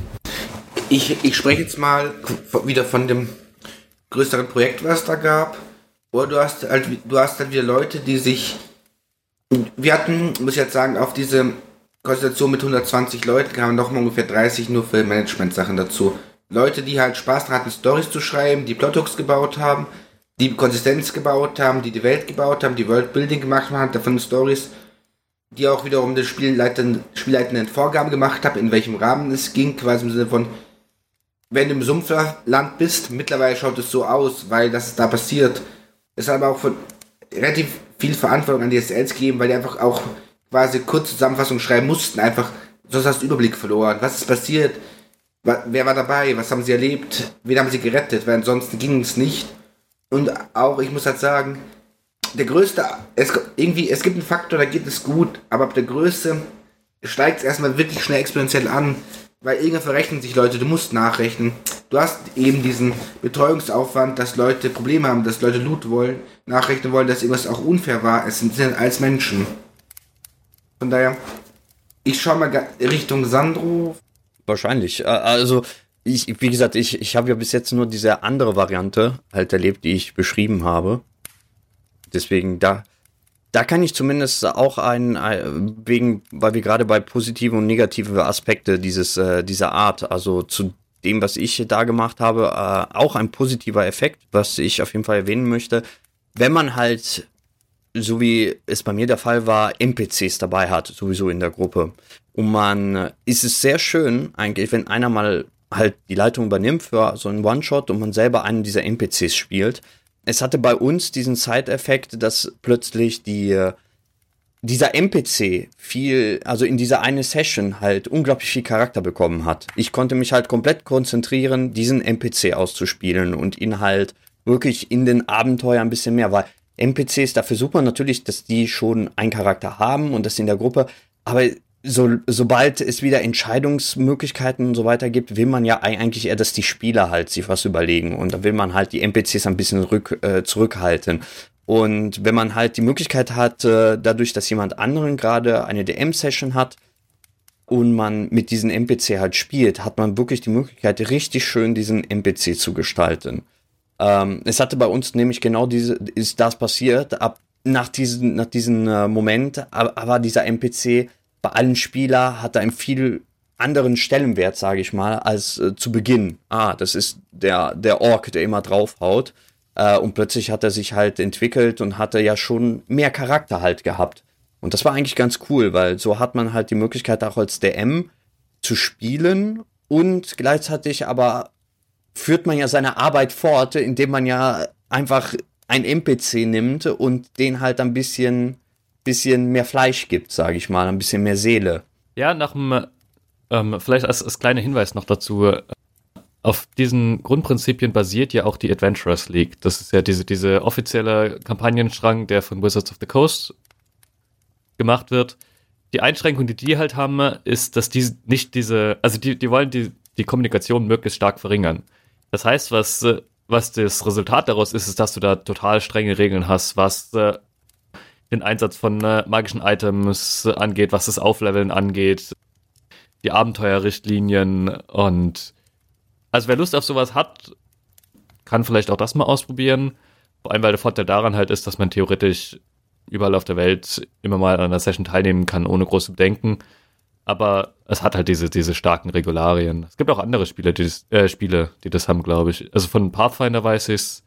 ich, ich spreche jetzt mal wieder von dem größeren Projekt, was da gab, oder du hast halt, du hast halt wieder Leute, die sich, wir hatten, muss ich jetzt sagen, auf diese Konstellation mit 120 Leuten kamen noch mal ungefähr 30 nur für Management-Sachen dazu. Leute, die halt Spaß hatten, Stories zu schreiben, die Plothooks gebaut haben, die Konsistenz gebaut haben, die die Welt gebaut haben, die Worldbuilding gemacht haben, davon Stories, die auch wiederum den Spielleitenden, Spielleitenden Vorgaben gemacht haben, in welchem Rahmen es ging, quasi im Sinne von, wenn du im Sumpfland bist, mittlerweile schaut es so aus, weil das da passiert. Es hat aber auch von relativ viel Verantwortung an die SLs gegeben, weil die einfach auch quasi kurze Zusammenfassung schreiben mussten, einfach, sonst hast du Überblick verloren. Was ist passiert? Wer war dabei? Was haben sie erlebt? Wen haben sie gerettet? Weil ansonsten ging es nicht. Und auch, ich muss halt sagen, der größte, es, irgendwie, es gibt einen Faktor, da geht es gut, aber ab der Größe steigt es erstmal wirklich schnell exponentiell an, weil irgendwann verrechnen sich Leute, du musst nachrechnen. Du hast eben diesen Betreuungsaufwand, dass Leute Probleme haben, dass Leute Loot wollen, nachrechnen wollen, dass irgendwas auch unfair war. Es sind, sind als Menschen. Von daher, ich schaue mal Richtung Sandro. Wahrscheinlich. Also, ich, wie gesagt, ich, ich habe ja bis jetzt nur diese andere Variante halt erlebt, die ich beschrieben habe. Deswegen, da, da kann ich zumindest auch ein, wegen, weil wir gerade bei positive und negative Aspekte dieses, äh, dieser Art, also zu dem, was ich da gemacht habe, äh, auch ein positiver Effekt, was ich auf jeden Fall erwähnen möchte. Wenn man halt so wie es bei mir der Fall war, NPCs dabei hat, sowieso in der Gruppe. Und man ist es sehr schön, eigentlich, wenn einer mal halt die Leitung übernimmt für so einen One-Shot und man selber einen dieser NPCs spielt. Es hatte bei uns diesen Side-Effekt, dass plötzlich die dieser NPC viel, also in dieser eine Session halt unglaublich viel Charakter bekommen hat. Ich konnte mich halt komplett konzentrieren, diesen NPC auszuspielen und ihn halt wirklich in den Abenteuer ein bisschen mehr, weil NPCs, dafür man natürlich, dass die schon einen Charakter haben und das in der Gruppe, aber so, sobald es wieder Entscheidungsmöglichkeiten und so weiter gibt, will man ja eigentlich eher, dass die Spieler halt sich was überlegen und da will man halt die NPCs ein bisschen rück, äh, zurückhalten. Und wenn man halt die Möglichkeit hat, äh, dadurch, dass jemand anderen gerade eine DM-Session hat und man mit diesem NPC halt spielt, hat man wirklich die Möglichkeit, richtig schön diesen NPC zu gestalten. Ähm, es hatte bei uns nämlich genau diese, ist das passiert. Ab nach diesem, nach diesem äh, Moment war dieser NPC bei allen Spieler hat er einen viel anderen Stellenwert, sage ich mal, als äh, zu Beginn. Ah, das ist der, der Ork, der immer draufhaut. Äh, und plötzlich hat er sich halt entwickelt und hatte ja schon mehr Charakter halt gehabt. Und das war eigentlich ganz cool, weil so hat man halt die Möglichkeit auch als DM zu spielen und gleichzeitig aber führt man ja seine Arbeit fort, indem man ja einfach ein NPC nimmt und den halt ein bisschen, bisschen mehr Fleisch gibt, sage ich mal, ein bisschen mehr Seele. Ja, nach dem, ähm, vielleicht als, als kleiner Hinweis noch dazu, äh, auf diesen Grundprinzipien basiert ja auch die Adventurers League. Das ist ja diese, diese offizielle Kampagnenstrang, der von Wizards of the Coast gemacht wird. Die Einschränkung, die die halt haben, ist, dass die nicht diese, also die, die wollen die, die Kommunikation möglichst stark verringern. Das heißt, was, was das Resultat daraus ist, ist, dass du da total strenge Regeln hast, was äh, den Einsatz von äh, magischen Items angeht, was das Aufleveln angeht, die Abenteuerrichtlinien und also wer Lust auf sowas hat, kann vielleicht auch das mal ausprobieren. Vor allem, weil der Vorteil daran halt ist, dass man theoretisch überall auf der Welt immer mal an einer Session teilnehmen kann, ohne große Bedenken aber es hat halt diese, diese starken Regularien. Es gibt auch andere Spiele, die das, äh, Spiele, die das haben, glaube ich. Also von Pathfinder weiß ich's.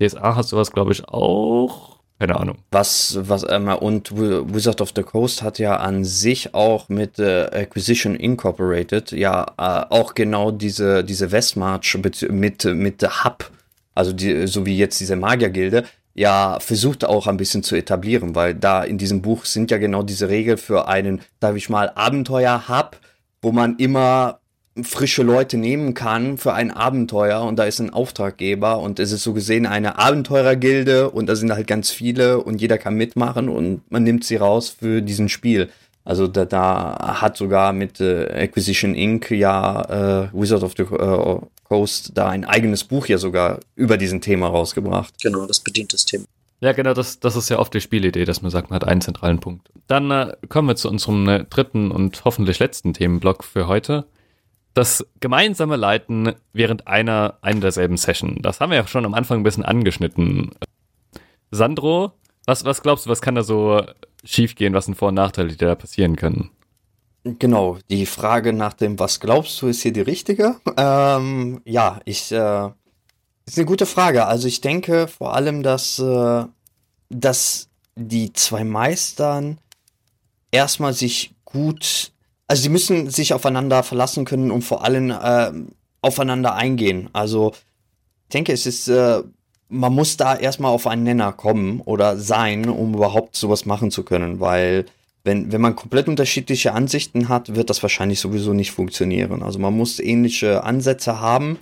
DSA hat sowas, glaube ich, auch. Keine Ahnung. Was, was, ähm, und Wizard of the Coast hat ja an sich auch mit äh, Acquisition Incorporated ja äh, auch genau diese, diese Westmarch mit, mit, mit Hub, also die, so wie jetzt diese Magiergilde, ja versucht auch ein bisschen zu etablieren, weil da in diesem Buch sind ja genau diese Regeln für einen, darf ich mal, Abenteuer-Hub, wo man immer frische Leute nehmen kann für ein Abenteuer und da ist ein Auftraggeber und es ist so gesehen eine Abenteurergilde und da sind halt ganz viele und jeder kann mitmachen und man nimmt sie raus für diesen Spiel. Also da, da hat sogar mit äh, Acquisition Inc. ja äh, Wizard of the äh, Coast da ein eigenes Buch ja sogar über diesen Thema rausgebracht. Genau, das bedient das Thema. Ja, genau, das, das ist ja oft die Spielidee, dass man sagt, man hat einen zentralen Punkt. Dann äh, kommen wir zu unserem äh, dritten und hoffentlich letzten Themenblock für heute. Das gemeinsame Leiten während einer, einer derselben Session. Das haben wir ja schon am Anfang ein bisschen angeschnitten. Sandro, was, was glaubst du, was kann da so schiefgehen? Was sind Vor- und Nachteile, die da passieren können? Genau, die Frage nach dem, was glaubst du, ist hier die richtige. Ähm, ja, ich, äh, ist eine gute Frage. Also ich denke vor allem, dass, äh, dass die zwei Meistern erstmal sich gut, also sie müssen sich aufeinander verlassen können und vor allem äh, aufeinander eingehen. Also ich denke, es ist, äh, man muss da erstmal auf einen Nenner kommen oder sein, um überhaupt sowas machen zu können, weil wenn, wenn man komplett unterschiedliche Ansichten hat, wird das wahrscheinlich sowieso nicht funktionieren. Also man muss ähnliche Ansätze haben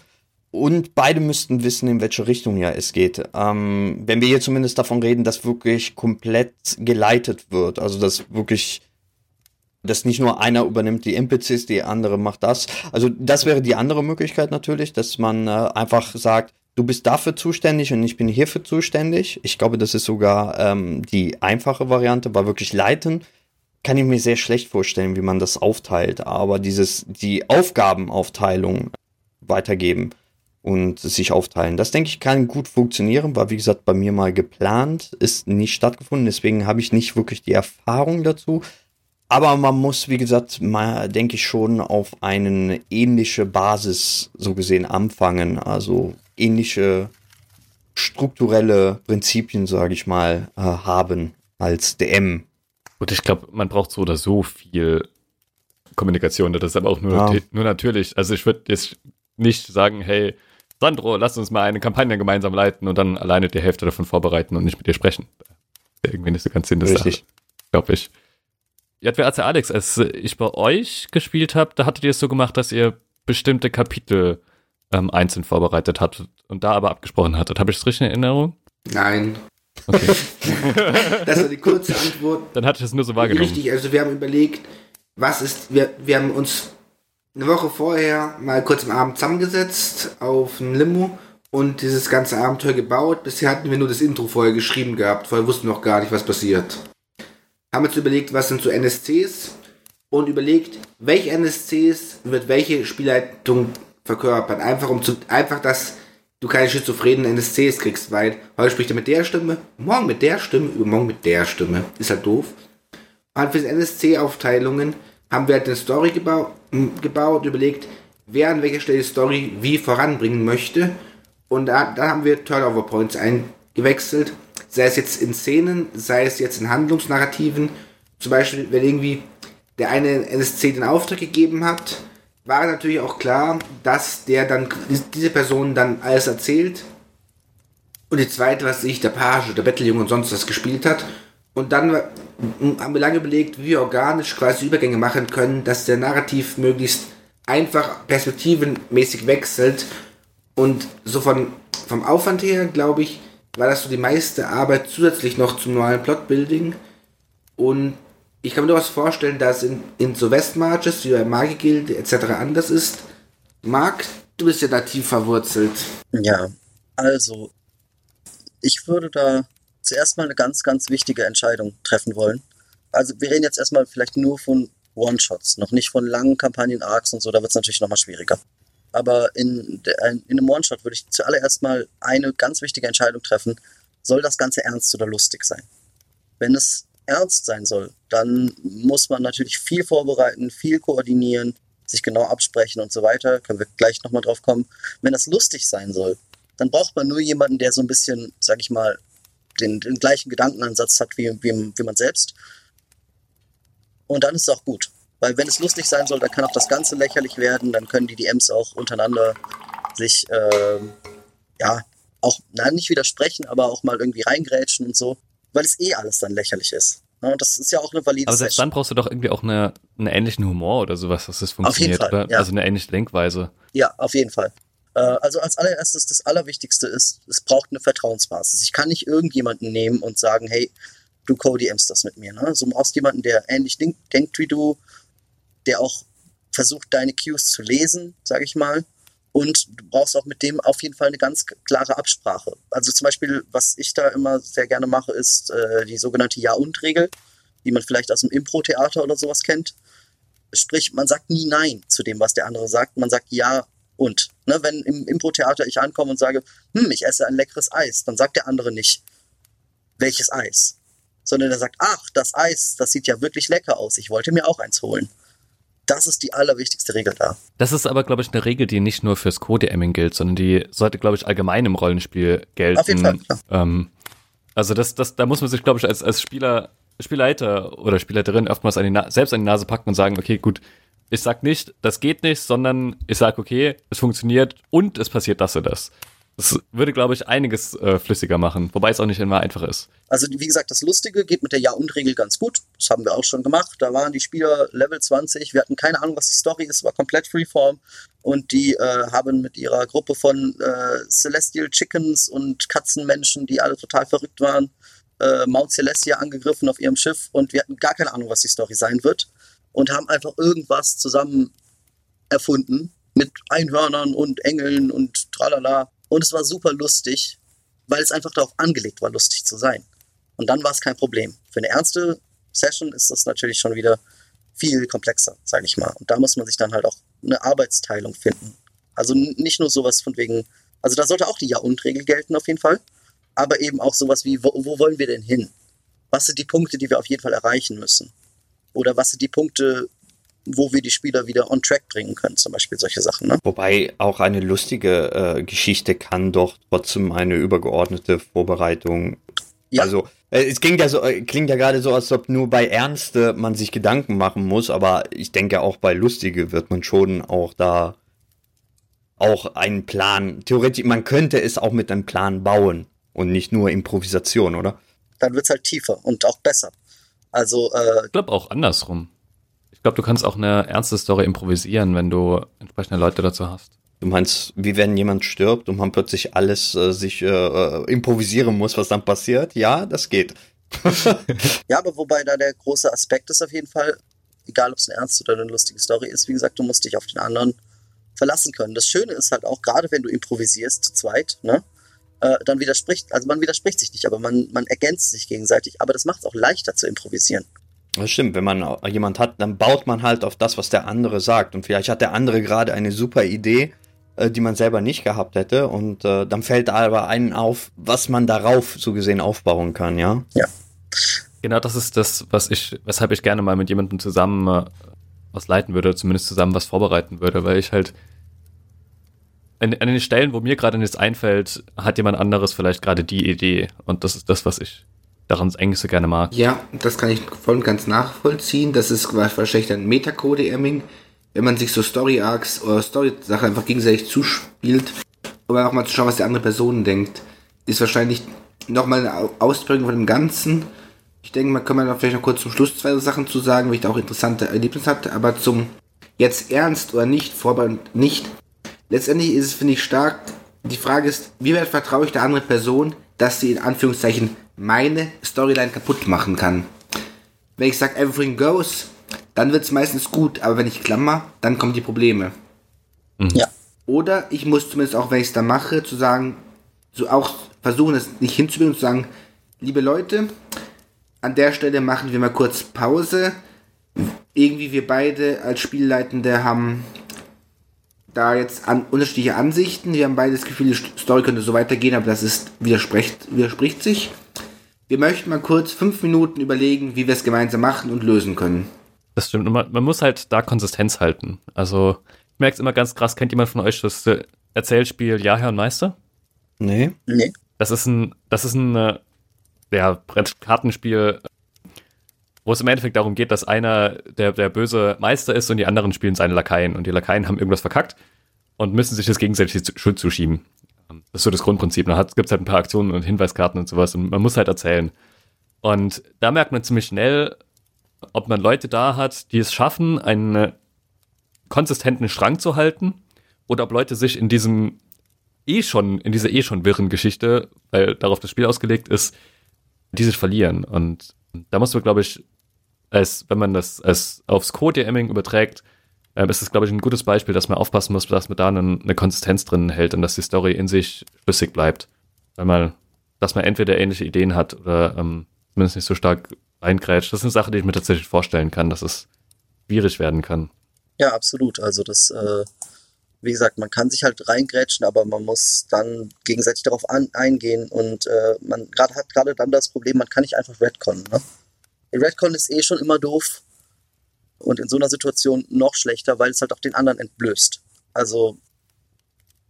und beide müssten wissen, in welche Richtung ja es geht. Ähm, wenn wir hier zumindest davon reden, dass wirklich komplett geleitet wird, also dass wirklich, dass nicht nur einer übernimmt die NPCs, die andere macht das. Also das wäre die andere Möglichkeit natürlich, dass man äh, einfach sagt, du bist dafür zuständig und ich bin hierfür zuständig. Ich glaube, das ist sogar ähm, die einfache Variante, war wirklich leiten. Kann ich mir sehr schlecht vorstellen, wie man das aufteilt, aber dieses, die Aufgabenaufteilung weitergeben und sich aufteilen. Das denke ich kann gut funktionieren, war wie gesagt bei mir mal geplant, ist nicht stattgefunden, deswegen habe ich nicht wirklich die Erfahrung dazu. Aber man muss, wie gesagt, mal, denke ich schon auf eine ähnliche Basis so gesehen anfangen, also ähnliche strukturelle Prinzipien, sage ich mal, äh, haben als DM. Und ich glaube, man braucht so oder so viel Kommunikation. Das ist aber auch nur, Ja. nur natürlich. Also ich würde jetzt nicht sagen, hey, Sandro, lass uns mal eine Kampagne gemeinsam leiten und dann alleine die Hälfte davon vorbereiten und nicht mit dir sprechen. Irgendwie nicht so ganz Sinn Sache, Richtig. glaube ich. Ja, als Alex, als ich bei euch gespielt habe, da hattet ihr es so gemacht, dass ihr bestimmte Kapitel ähm, einzeln vorbereitet hattet und da aber abgesprochen hattet. Habe ich das richtig in Erinnerung? Nein. Okay. Das war die kurze Antwort. dann hatte ich es nur so wahrgenommen. Richtig, also wir haben überlegt, was ist, wir, wir haben uns eine Woche vorher mal kurz am Abend zusammengesetzt auf ein Limo und dieses ganze Abenteuer gebaut. Bisher hatten wir nur das Intro vorher geschrieben gehabt, vorher wussten wir noch gar nicht, was passiert. Haben uns überlegt, was sind so NSCs und überlegt, welche NSCs wird welche Spielleitung verkörpern. Einfach um zu, einfach, dass du keine schizophrenen NSCs kriegst, weil heute spricht er mit der Stimme, morgen mit der Stimme, übermorgen mit der Stimme. Ist halt doof. Und für die NSC-Aufteilungen haben wir halt eine Story gebau gebaut, überlegt, wer an welcher Stelle die Story wie voranbringen möchte. Und da, da haben wir Turnover Points eingewechselt. Sei es jetzt in Szenen, sei es jetzt in Handlungsnarrativen. Zum Beispiel, wenn irgendwie der eine NSC den Auftrag gegeben hat, war natürlich auch klar, dass der dann diese Person dann alles erzählt. Und die zweite, was ich, der Page, der Betteljunge und sonst was gespielt hat. Und dann haben wir lange überlegt, wie wir organisch quasi Übergänge machen können, dass der Narrativ möglichst einfach perspektivenmäßig wechselt. Und so von, vom Aufwand her, glaube ich, war das so die meiste Arbeit zusätzlich noch zum normalen Plotbuilding. Und ich kann mir durchaus vorstellen, dass in, in so Westmarches wie bei Magigilde etc. anders ist. Marc, du bist ja da tief verwurzelt. Ja, also ich würde da zuerst mal eine ganz, ganz wichtige Entscheidung treffen wollen. Also wir reden jetzt erstmal vielleicht nur von One-Shots, noch nicht von langen Kampagnen-Arcs und so, da wird es natürlich nochmal schwieriger. Aber in, in einem One-Shot würde ich zuallererst mal eine ganz wichtige Entscheidung treffen. Soll das Ganze ernst oder lustig sein? Wenn es ernst sein soll, dann muss man natürlich viel vorbereiten, viel koordinieren, sich genau absprechen und so weiter. Können wir gleich nochmal drauf kommen. Wenn das lustig sein soll, dann braucht man nur jemanden, der so ein bisschen, sag ich mal, den, den gleichen Gedankenansatz hat wie, wie, wie man selbst. Und dann ist es auch gut. Weil wenn es lustig sein soll, dann kann auch das Ganze lächerlich werden, dann können die DMs auch untereinander sich, ähm, ja, auch, nein, nicht widersprechen, aber auch mal irgendwie reingrätschen und so, weil es eh alles dann lächerlich ist. Ne, Und das ist ja auch eine valide Aber selbst Session. dann brauchst du doch irgendwie auch eine, einen ähnlichen Humor oder sowas, dass das funktioniert, Fall, oder? ja. Also eine ähnliche Denkweise. Ja, auf jeden Fall. Äh, Also als allererstes, das Allerwichtigste ist, es braucht eine Vertrauensbasis. Ich kann nicht irgendjemanden nehmen und sagen, hey, du co-DMst das mit mir. Ne? So, du brauchst jemanden, der ähnlich denkt wie du, der auch versucht, deine Cues zu lesen, sage ich mal. Und du brauchst auch mit dem auf jeden Fall eine ganz klare Absprache. Also zum Beispiel, was ich da immer sehr gerne mache, ist äh, die sogenannte Ja-und-Regel, die man vielleicht aus dem Impro-Theater oder sowas kennt. Sprich, man sagt nie Nein zu dem, was der andere sagt. Man sagt Ja und. Ne, wenn im Impro-Theater ich ankomme und sage, hm, ich esse ein leckeres Eis, dann sagt der andere nicht, welches Eis, sondern er sagt, ach, das Eis, das sieht ja wirklich lecker aus, ich wollte mir auch eins holen. Das ist die allerwichtigste Regel da. Das ist aber, glaube ich, eine Regel, die nicht nur fürs Code-Amming gilt, sondern die sollte, glaube ich, allgemein im Rollenspiel gelten. Auf jeden Fall. Ähm, also das, das, da muss man sich, glaube ich, als, als Spieler, Spielleiter oder Spielleiterin oftmals an die selbst an die Nase packen und sagen, okay, gut, ich sag nicht, das geht nicht, sondern ich sag, okay, es funktioniert und es passiert das und das. Das würde, glaube ich, einiges äh, flüssiger machen, wobei es auch nicht immer einfach ist. Also, wie gesagt, das Lustige geht mit der Ja-und-Regel ganz gut. Das haben wir auch schon gemacht. Da waren die Spieler Level 20. Wir hatten keine Ahnung, was die Story ist, war komplett Freeform. Und die äh, haben mit ihrer Gruppe von äh, Celestial Chickens und Katzenmenschen, die alle total verrückt waren, äh, Mount Celestia angegriffen auf ihrem Schiff. Und wir hatten gar keine Ahnung, was die Story sein wird. Und haben einfach irgendwas zusammen erfunden mit Einhörnern und Engeln und tralala und es war super lustig, weil es einfach darauf angelegt war, lustig zu sein. Und dann war es kein Problem. Für eine ernste Session ist das natürlich schon wieder viel komplexer, sage ich mal. Und da muss man sich dann halt auch eine Arbeitsteilung finden. Also nicht nur sowas von wegen, also da sollte auch die Ja-und-Regel gelten auf jeden Fall, aber eben auch sowas wie, wo, wo wollen wir denn hin? Was sind die Punkte, die wir auf jeden Fall erreichen müssen? Oder was sind die Punkte, wo wir die Spieler wieder on track bringen können, zum Beispiel solche Sachen. Ne? Wobei auch eine lustige äh, Geschichte kann doch trotzdem eine übergeordnete Vorbereitung. Ja. Also äh, es klingt ja so, äh, klingt ja gerade so, als ob nur bei Ernste man sich Gedanken machen muss, aber ich denke auch bei Lustige wird man schon auch da auch einen Plan. Theoretisch, man könnte es auch mit einem Plan bauen und nicht nur Improvisation, oder? Dann wird es halt tiefer und auch besser. Also äh, ich glaube auch andersrum. Ich glaube, du kannst auch eine ernste Story improvisieren, wenn du entsprechende Leute dazu hast. Du meinst, wie wenn jemand stirbt und man plötzlich alles äh, sich äh, äh improvisieren muss, was dann passiert? Ja, das geht. ja, aber wobei da der große Aspekt ist auf jeden Fall, egal ob es eine ernste oder eine lustige Story ist, wie gesagt, du musst dich auf den anderen verlassen können. Das Schöne ist halt auch, gerade wenn du improvisierst zu zweit, ne, äh, dann widerspricht, also man widerspricht sich nicht, aber man, man ergänzt sich gegenseitig, aber das macht es auch leichter zu improvisieren. Das stimmt, wenn man jemand hat, dann baut man halt auf das, was der andere sagt. Und vielleicht hat der andere gerade eine super Idee, äh, die man selber nicht gehabt hätte. Und äh, dann fällt aber einen auf, was man darauf so gesehen aufbauen kann, ja? Ja. Genau, das ist das, was ich, weshalb ich gerne mal mit jemandem zusammen äh, was leiten würde, zumindest zusammen was vorbereiten würde, weil ich halt an, an den Stellen, wo mir gerade nichts einfällt, hat jemand anderes vielleicht gerade die Idee. Und das ist das, was ich daran Ängste gerne mag. Ja, das kann ich voll und ganz nachvollziehen. Das ist wahrscheinlich ein Metacode-Amming, wenn man sich so Story-Arcs oder Story-Sachen einfach gegenseitig zuspielt, um auch mal zu schauen, was die andere Person denkt, ist wahrscheinlich nochmal eine Ausprägung von dem Ganzen. Ich denke, man kann man vielleicht noch kurz zum Schluss zwei Sachen zu sagen, weil ich da auch interessante Erlebnisse hatte, aber zum jetzt ernst oder nicht, vorbei nicht. Letztendlich ist es, finde ich, stark. Die Frage ist, wie weit vertraue ich der anderen Person, dass sie in Anführungszeichen meine Storyline kaputt machen kann. Wenn ich sage everything goes, dann wird es meistens gut, aber wenn ich klammer, dann kommen die Probleme. Mhm. Ja. Oder ich muss zumindest auch, wenn ich es dann mache, zu sagen, so auch versuchen, es nicht hinzubiegen und zu sagen, liebe Leute, an der Stelle machen wir mal kurz Pause. Irgendwie wir beide als Spielleitende haben da jetzt an, unterschiedliche Ansichten. Wir haben beide das Gefühl, die Story könnte so weitergehen, aber das ist widerspricht, widerspricht sich. Wir möchten mal kurz fünf Minuten überlegen, wie wir es gemeinsam machen und lösen können. Das stimmt. Man, man, muss halt da Konsistenz halten. Also, ich merke es immer ganz krass. Kennt jemand von euch das äh, Erzählspiel Ja, Herr und Meister? Nee. Nee. Das ist ein, das ist ein, äh, ja, Brettkartenspiel, wo es im Endeffekt darum geht, dass einer der, der böse Meister ist und die anderen spielen seine Lakaien. Und die Lakaien haben irgendwas verkackt und müssen sich das gegenseitig Schuld zuschieben. Das ist so das Grundprinzip. Da gibt es halt ein paar Aktionen und Hinweiskarten und sowas und man muss halt erzählen. Und da merkt man ziemlich schnell, ob man Leute da hat, die es schaffen, einen konsistenten Strang zu halten oder ob Leute sich in diesem eh schon, in dieser eh schon wirren Geschichte, weil darauf das Spiel ausgelegt ist, die sich verlieren. Und da muss man, glaube ich, als, wenn man das als aufs Code-DMing überträgt, äh, ist es, glaube ich, ein gutes Beispiel, dass man aufpassen muss, dass man da eine, eine Konsistenz drin hält und dass die Story in sich schlüssig bleibt. Weil man, dass man entweder ähnliche Ideen hat oder ähm, zumindest nicht so stark reingrätscht. Das ist eine Sache, die ich mir tatsächlich vorstellen kann, dass es schwierig werden kann. Ja, absolut. Also das, äh, wie gesagt, man kann sich halt reingrätschen, aber man muss dann gegenseitig darauf an, eingehen und äh, man grad, hat gerade dann das Problem, man kann nicht einfach Redcon. Ne? Redcon ist eh schon immer doof und in so einer Situation noch schlechter, weil es halt auch den anderen entblößt. Also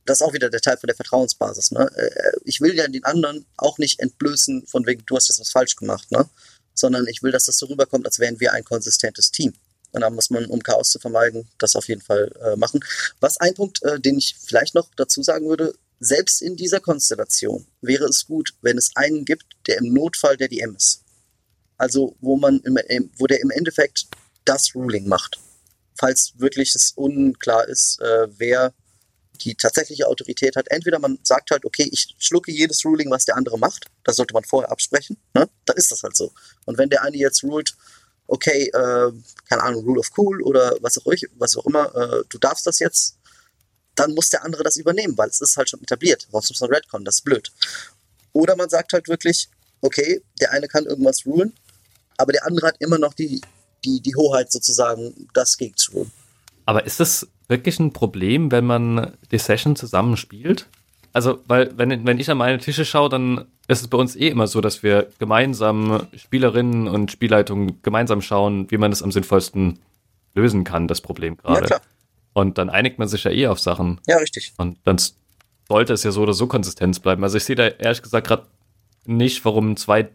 das ist auch wieder der Teil von der Vertrauensbasis. Ne? Äh, ich will ja den anderen auch nicht entblößen von wegen, du hast jetzt was falsch gemacht, ne? sondern ich will, dass das so rüberkommt, als wären wir ein konsistentes Team. Und da muss man, um Chaos zu vermeiden, das auf jeden Fall äh, machen. Was ein Punkt, äh, den ich vielleicht noch dazu sagen würde, selbst in dieser Konstellation wäre es gut, wenn es einen gibt, der im Notfall der DM ist. Also wo man im, wo der im Endeffekt das Ruling macht. Falls wirklich es unklar ist, äh, wer die tatsächliche Autorität hat. Entweder man sagt halt, okay, ich schlucke jedes Ruling, was der andere macht. Das sollte man vorher absprechen. Ne? Dann ist das halt so. Und wenn der eine jetzt ruled, okay, äh, keine Ahnung, Rule of Cool oder was auch, was auch immer, äh, du darfst das jetzt, dann muss der andere das übernehmen, weil es ist halt schon etabliert. Sonst muss man Redcon, das ist blöd. Oder man sagt halt wirklich, okay, der eine kann irgendwas rulen, aber der andere hat immer noch die, die, die Hoheit sozusagen, das gegen zu rulen. Aber ist das wirklich ein Problem, wenn man die Session zusammen spielt? Also, weil, wenn, wenn ich an meine Tische schaue, dann ist es bei uns eh immer so, dass wir gemeinsam Spielerinnen und Spielleitungen gemeinsam schauen, wie man es am sinnvollsten lösen kann, das Problem gerade. Ja, klar. Und dann einigt man sich ja eh auf Sachen. Ja, richtig. Und dann sollte es ja so oder so Konsistenz bleiben. Also ich sehe da ehrlich gesagt gerade nicht, warum zwei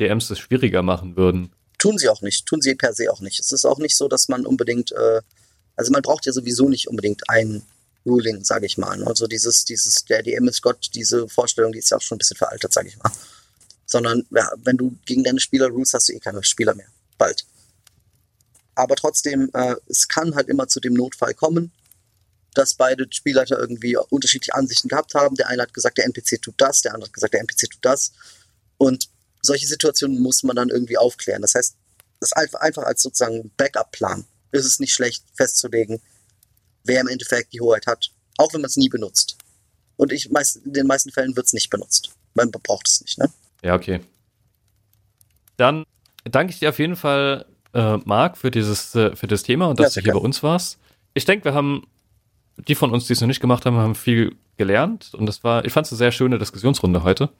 DMs das schwieriger machen würden. Tun sie auch nicht, tun sie per se auch nicht. Es ist auch nicht so, dass man unbedingt, äh, also man braucht ja sowieso nicht unbedingt ein Ruling, sage ich mal. Also dieses, dieses, der DM ist Gott, diese Vorstellung, die ist ja auch schon ein bisschen veraltet, sage ich mal. Sondern ja, wenn du gegen deine Spieler rulst, hast du eh keine Spieler mehr. Bald. Aber trotzdem, äh, es kann halt immer zu dem Notfall kommen, dass beide Spielleiter irgendwie unterschiedliche Ansichten gehabt haben. Der eine hat gesagt, der NPC tut das, der andere hat gesagt, der NPC tut das. Und solche Situationen muss man dann irgendwie aufklären. Das heißt, das ist einfach als sozusagen Backup-Plan. Ist es nicht schlecht festzulegen, wer im Endeffekt die Hoheit hat, auch wenn man es nie benutzt. Und ich meist, in den meisten Fällen wird es nicht benutzt. Man braucht es nicht, ne? Ja, okay. Dann danke ich dir auf jeden Fall, äh, Marc, für dieses, äh, für das Thema und dass ja, du hier bei uns warst. Ich denke, wir haben, die von uns, die es noch nicht gemacht haben, haben viel gelernt und das war, ich fand es eine sehr schöne Diskussionsrunde heute.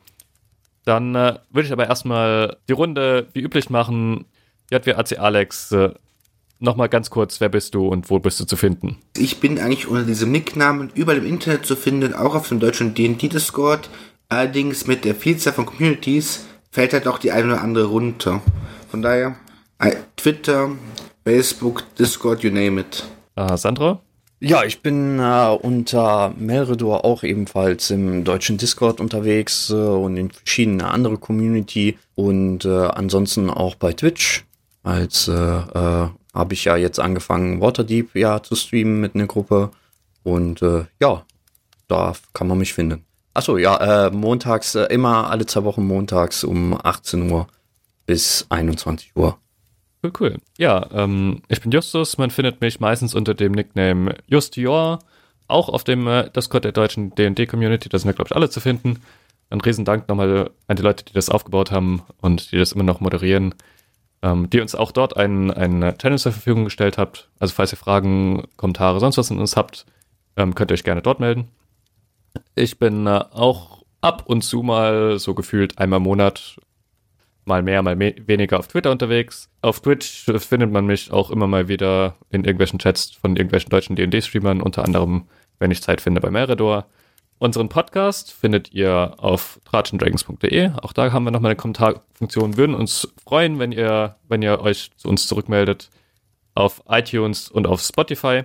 Dann äh, würde ich aber erstmal die Runde wie üblich machen. JWAC Alex, äh, Nochmal ganz kurz, wer bist du und wo bist du zu finden? Ich bin eigentlich unter diesem Nicknamen überall im Internet zu finden, auch auf dem deutschen D&D-Discord. Allerdings mit der Vielzahl von Communities fällt halt auch die eine oder andere runter. Von daher, äh, Twitter, Facebook, Discord, you name it. Uh, Sandra? Ja, ich bin äh, unter Melredor auch ebenfalls im deutschen Discord unterwegs äh, und in verschiedenen anderen Community und äh, ansonsten auch bei Twitch als äh, äh, habe ich ja jetzt angefangen, Waterdeep ja zu streamen mit einer Gruppe. Und äh, ja, da kann man mich finden. Achso, ja, äh, montags, äh, immer alle zwei Wochen montags um 18 Uhr bis 21 Uhr. Cool, cool. Ja, ähm, ich bin Justus. Man findet mich meistens unter dem Nickname Justior. Auch auf dem äh, Discord der deutschen D&D-Community. Da sind wir, glaube ich, alle zu finden. Ein Riesendank nochmal an die Leute, die das aufgebaut haben und die das immer noch moderieren ähm, die uns auch dort einen, einen Channel zur Verfügung gestellt habt. Also falls ihr Fragen, Kommentare, sonst was in uns habt, ähm, könnt ihr euch gerne dort melden. Ich bin äh, auch ab und zu mal so gefühlt einmal im Monat, mal mehr, mal me weniger auf Twitter unterwegs. Auf Twitch findet man mich auch immer mal wieder in irgendwelchen Chats von irgendwelchen deutschen D&D-Streamern, unter anderem, wenn ich Zeit finde, bei Meredor. Unseren Podcast findet ihr auf tratschendragons.de. Auch da haben wir nochmal eine Kommentarfunktion. Würden uns freuen, wenn ihr, wenn ihr euch zu uns zurückmeldet auf iTunes und auf Spotify.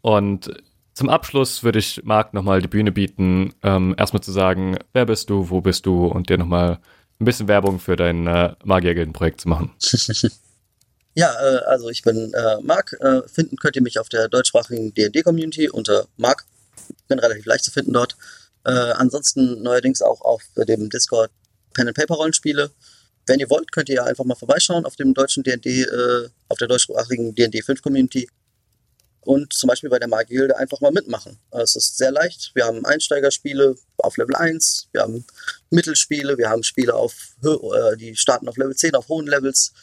Und zum Abschluss würde ich Marc nochmal die Bühne bieten, ähm, erstmal zu sagen, wer bist du, wo bist du und dir nochmal ein bisschen Werbung für dein äh, Magiergilden-Projekt zu machen. Ja, äh, also ich bin äh, Marc. Äh, finden könnt ihr mich auf der deutschsprachigen D&D-Community unter Marc bin relativ leicht zu finden dort. Äh, ansonsten neuerdings auch auf dem Discord Pen-and-Paper-Rollenspiele. Wenn ihr wollt, könnt ihr einfach mal vorbeischauen auf dem deutschen D&D, äh, auf der deutschsprachigen D&D 5 Community und zum Beispiel bei der Magiegilde einfach mal mitmachen. Es ist sehr leicht. Wir haben Einsteigerspiele auf Level 1, wir haben Mittelspiele, wir haben Spiele auf, äh, die starten auf Level 10, auf hohen Levels.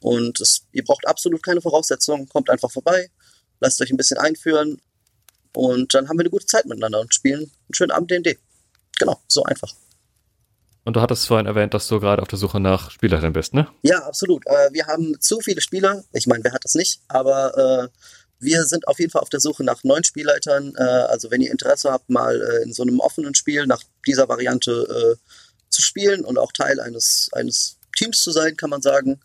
Und es, ihr braucht absolut keine Voraussetzungen. Kommt einfach vorbei, lasst euch ein bisschen einführen und dann haben wir eine gute Zeit miteinander und spielen einen schönen Abend D&D. Genau, so einfach. Und du hattest vorhin erwähnt, dass du gerade auf der Suche nach Spielerinnen bist, ne? Ja, absolut. Äh, wir haben zu viele Spieler. Ich meine, wer hat das nicht? Aber äh, wir sind auf jeden Fall auf der Suche nach neuen Spielleitern. Äh, also wenn ihr Interesse habt, mal äh, in so einem offenen Spiel nach dieser Variante äh, zu spielen und auch Teil eines, eines Teams zu sein, kann man sagen.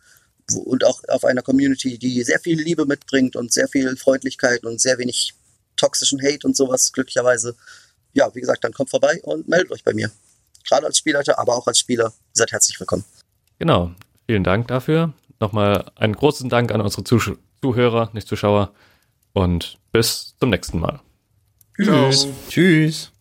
Und auch auf einer Community, die sehr viel Liebe mitbringt und sehr viel Freundlichkeit und sehr wenig toxischen Hate und sowas, glücklicherweise. Ja, wie gesagt, dann kommt vorbei und meldet euch bei mir. Gerade als Spielleiter, aber auch als Spieler. Seid herzlich willkommen. Genau. Vielen Dank dafür. Nochmal einen großen Dank an unsere Zuh Zuhörer, nicht Zuschauer. Und bis zum nächsten Mal. Tschüss. Ciao. Tschüss.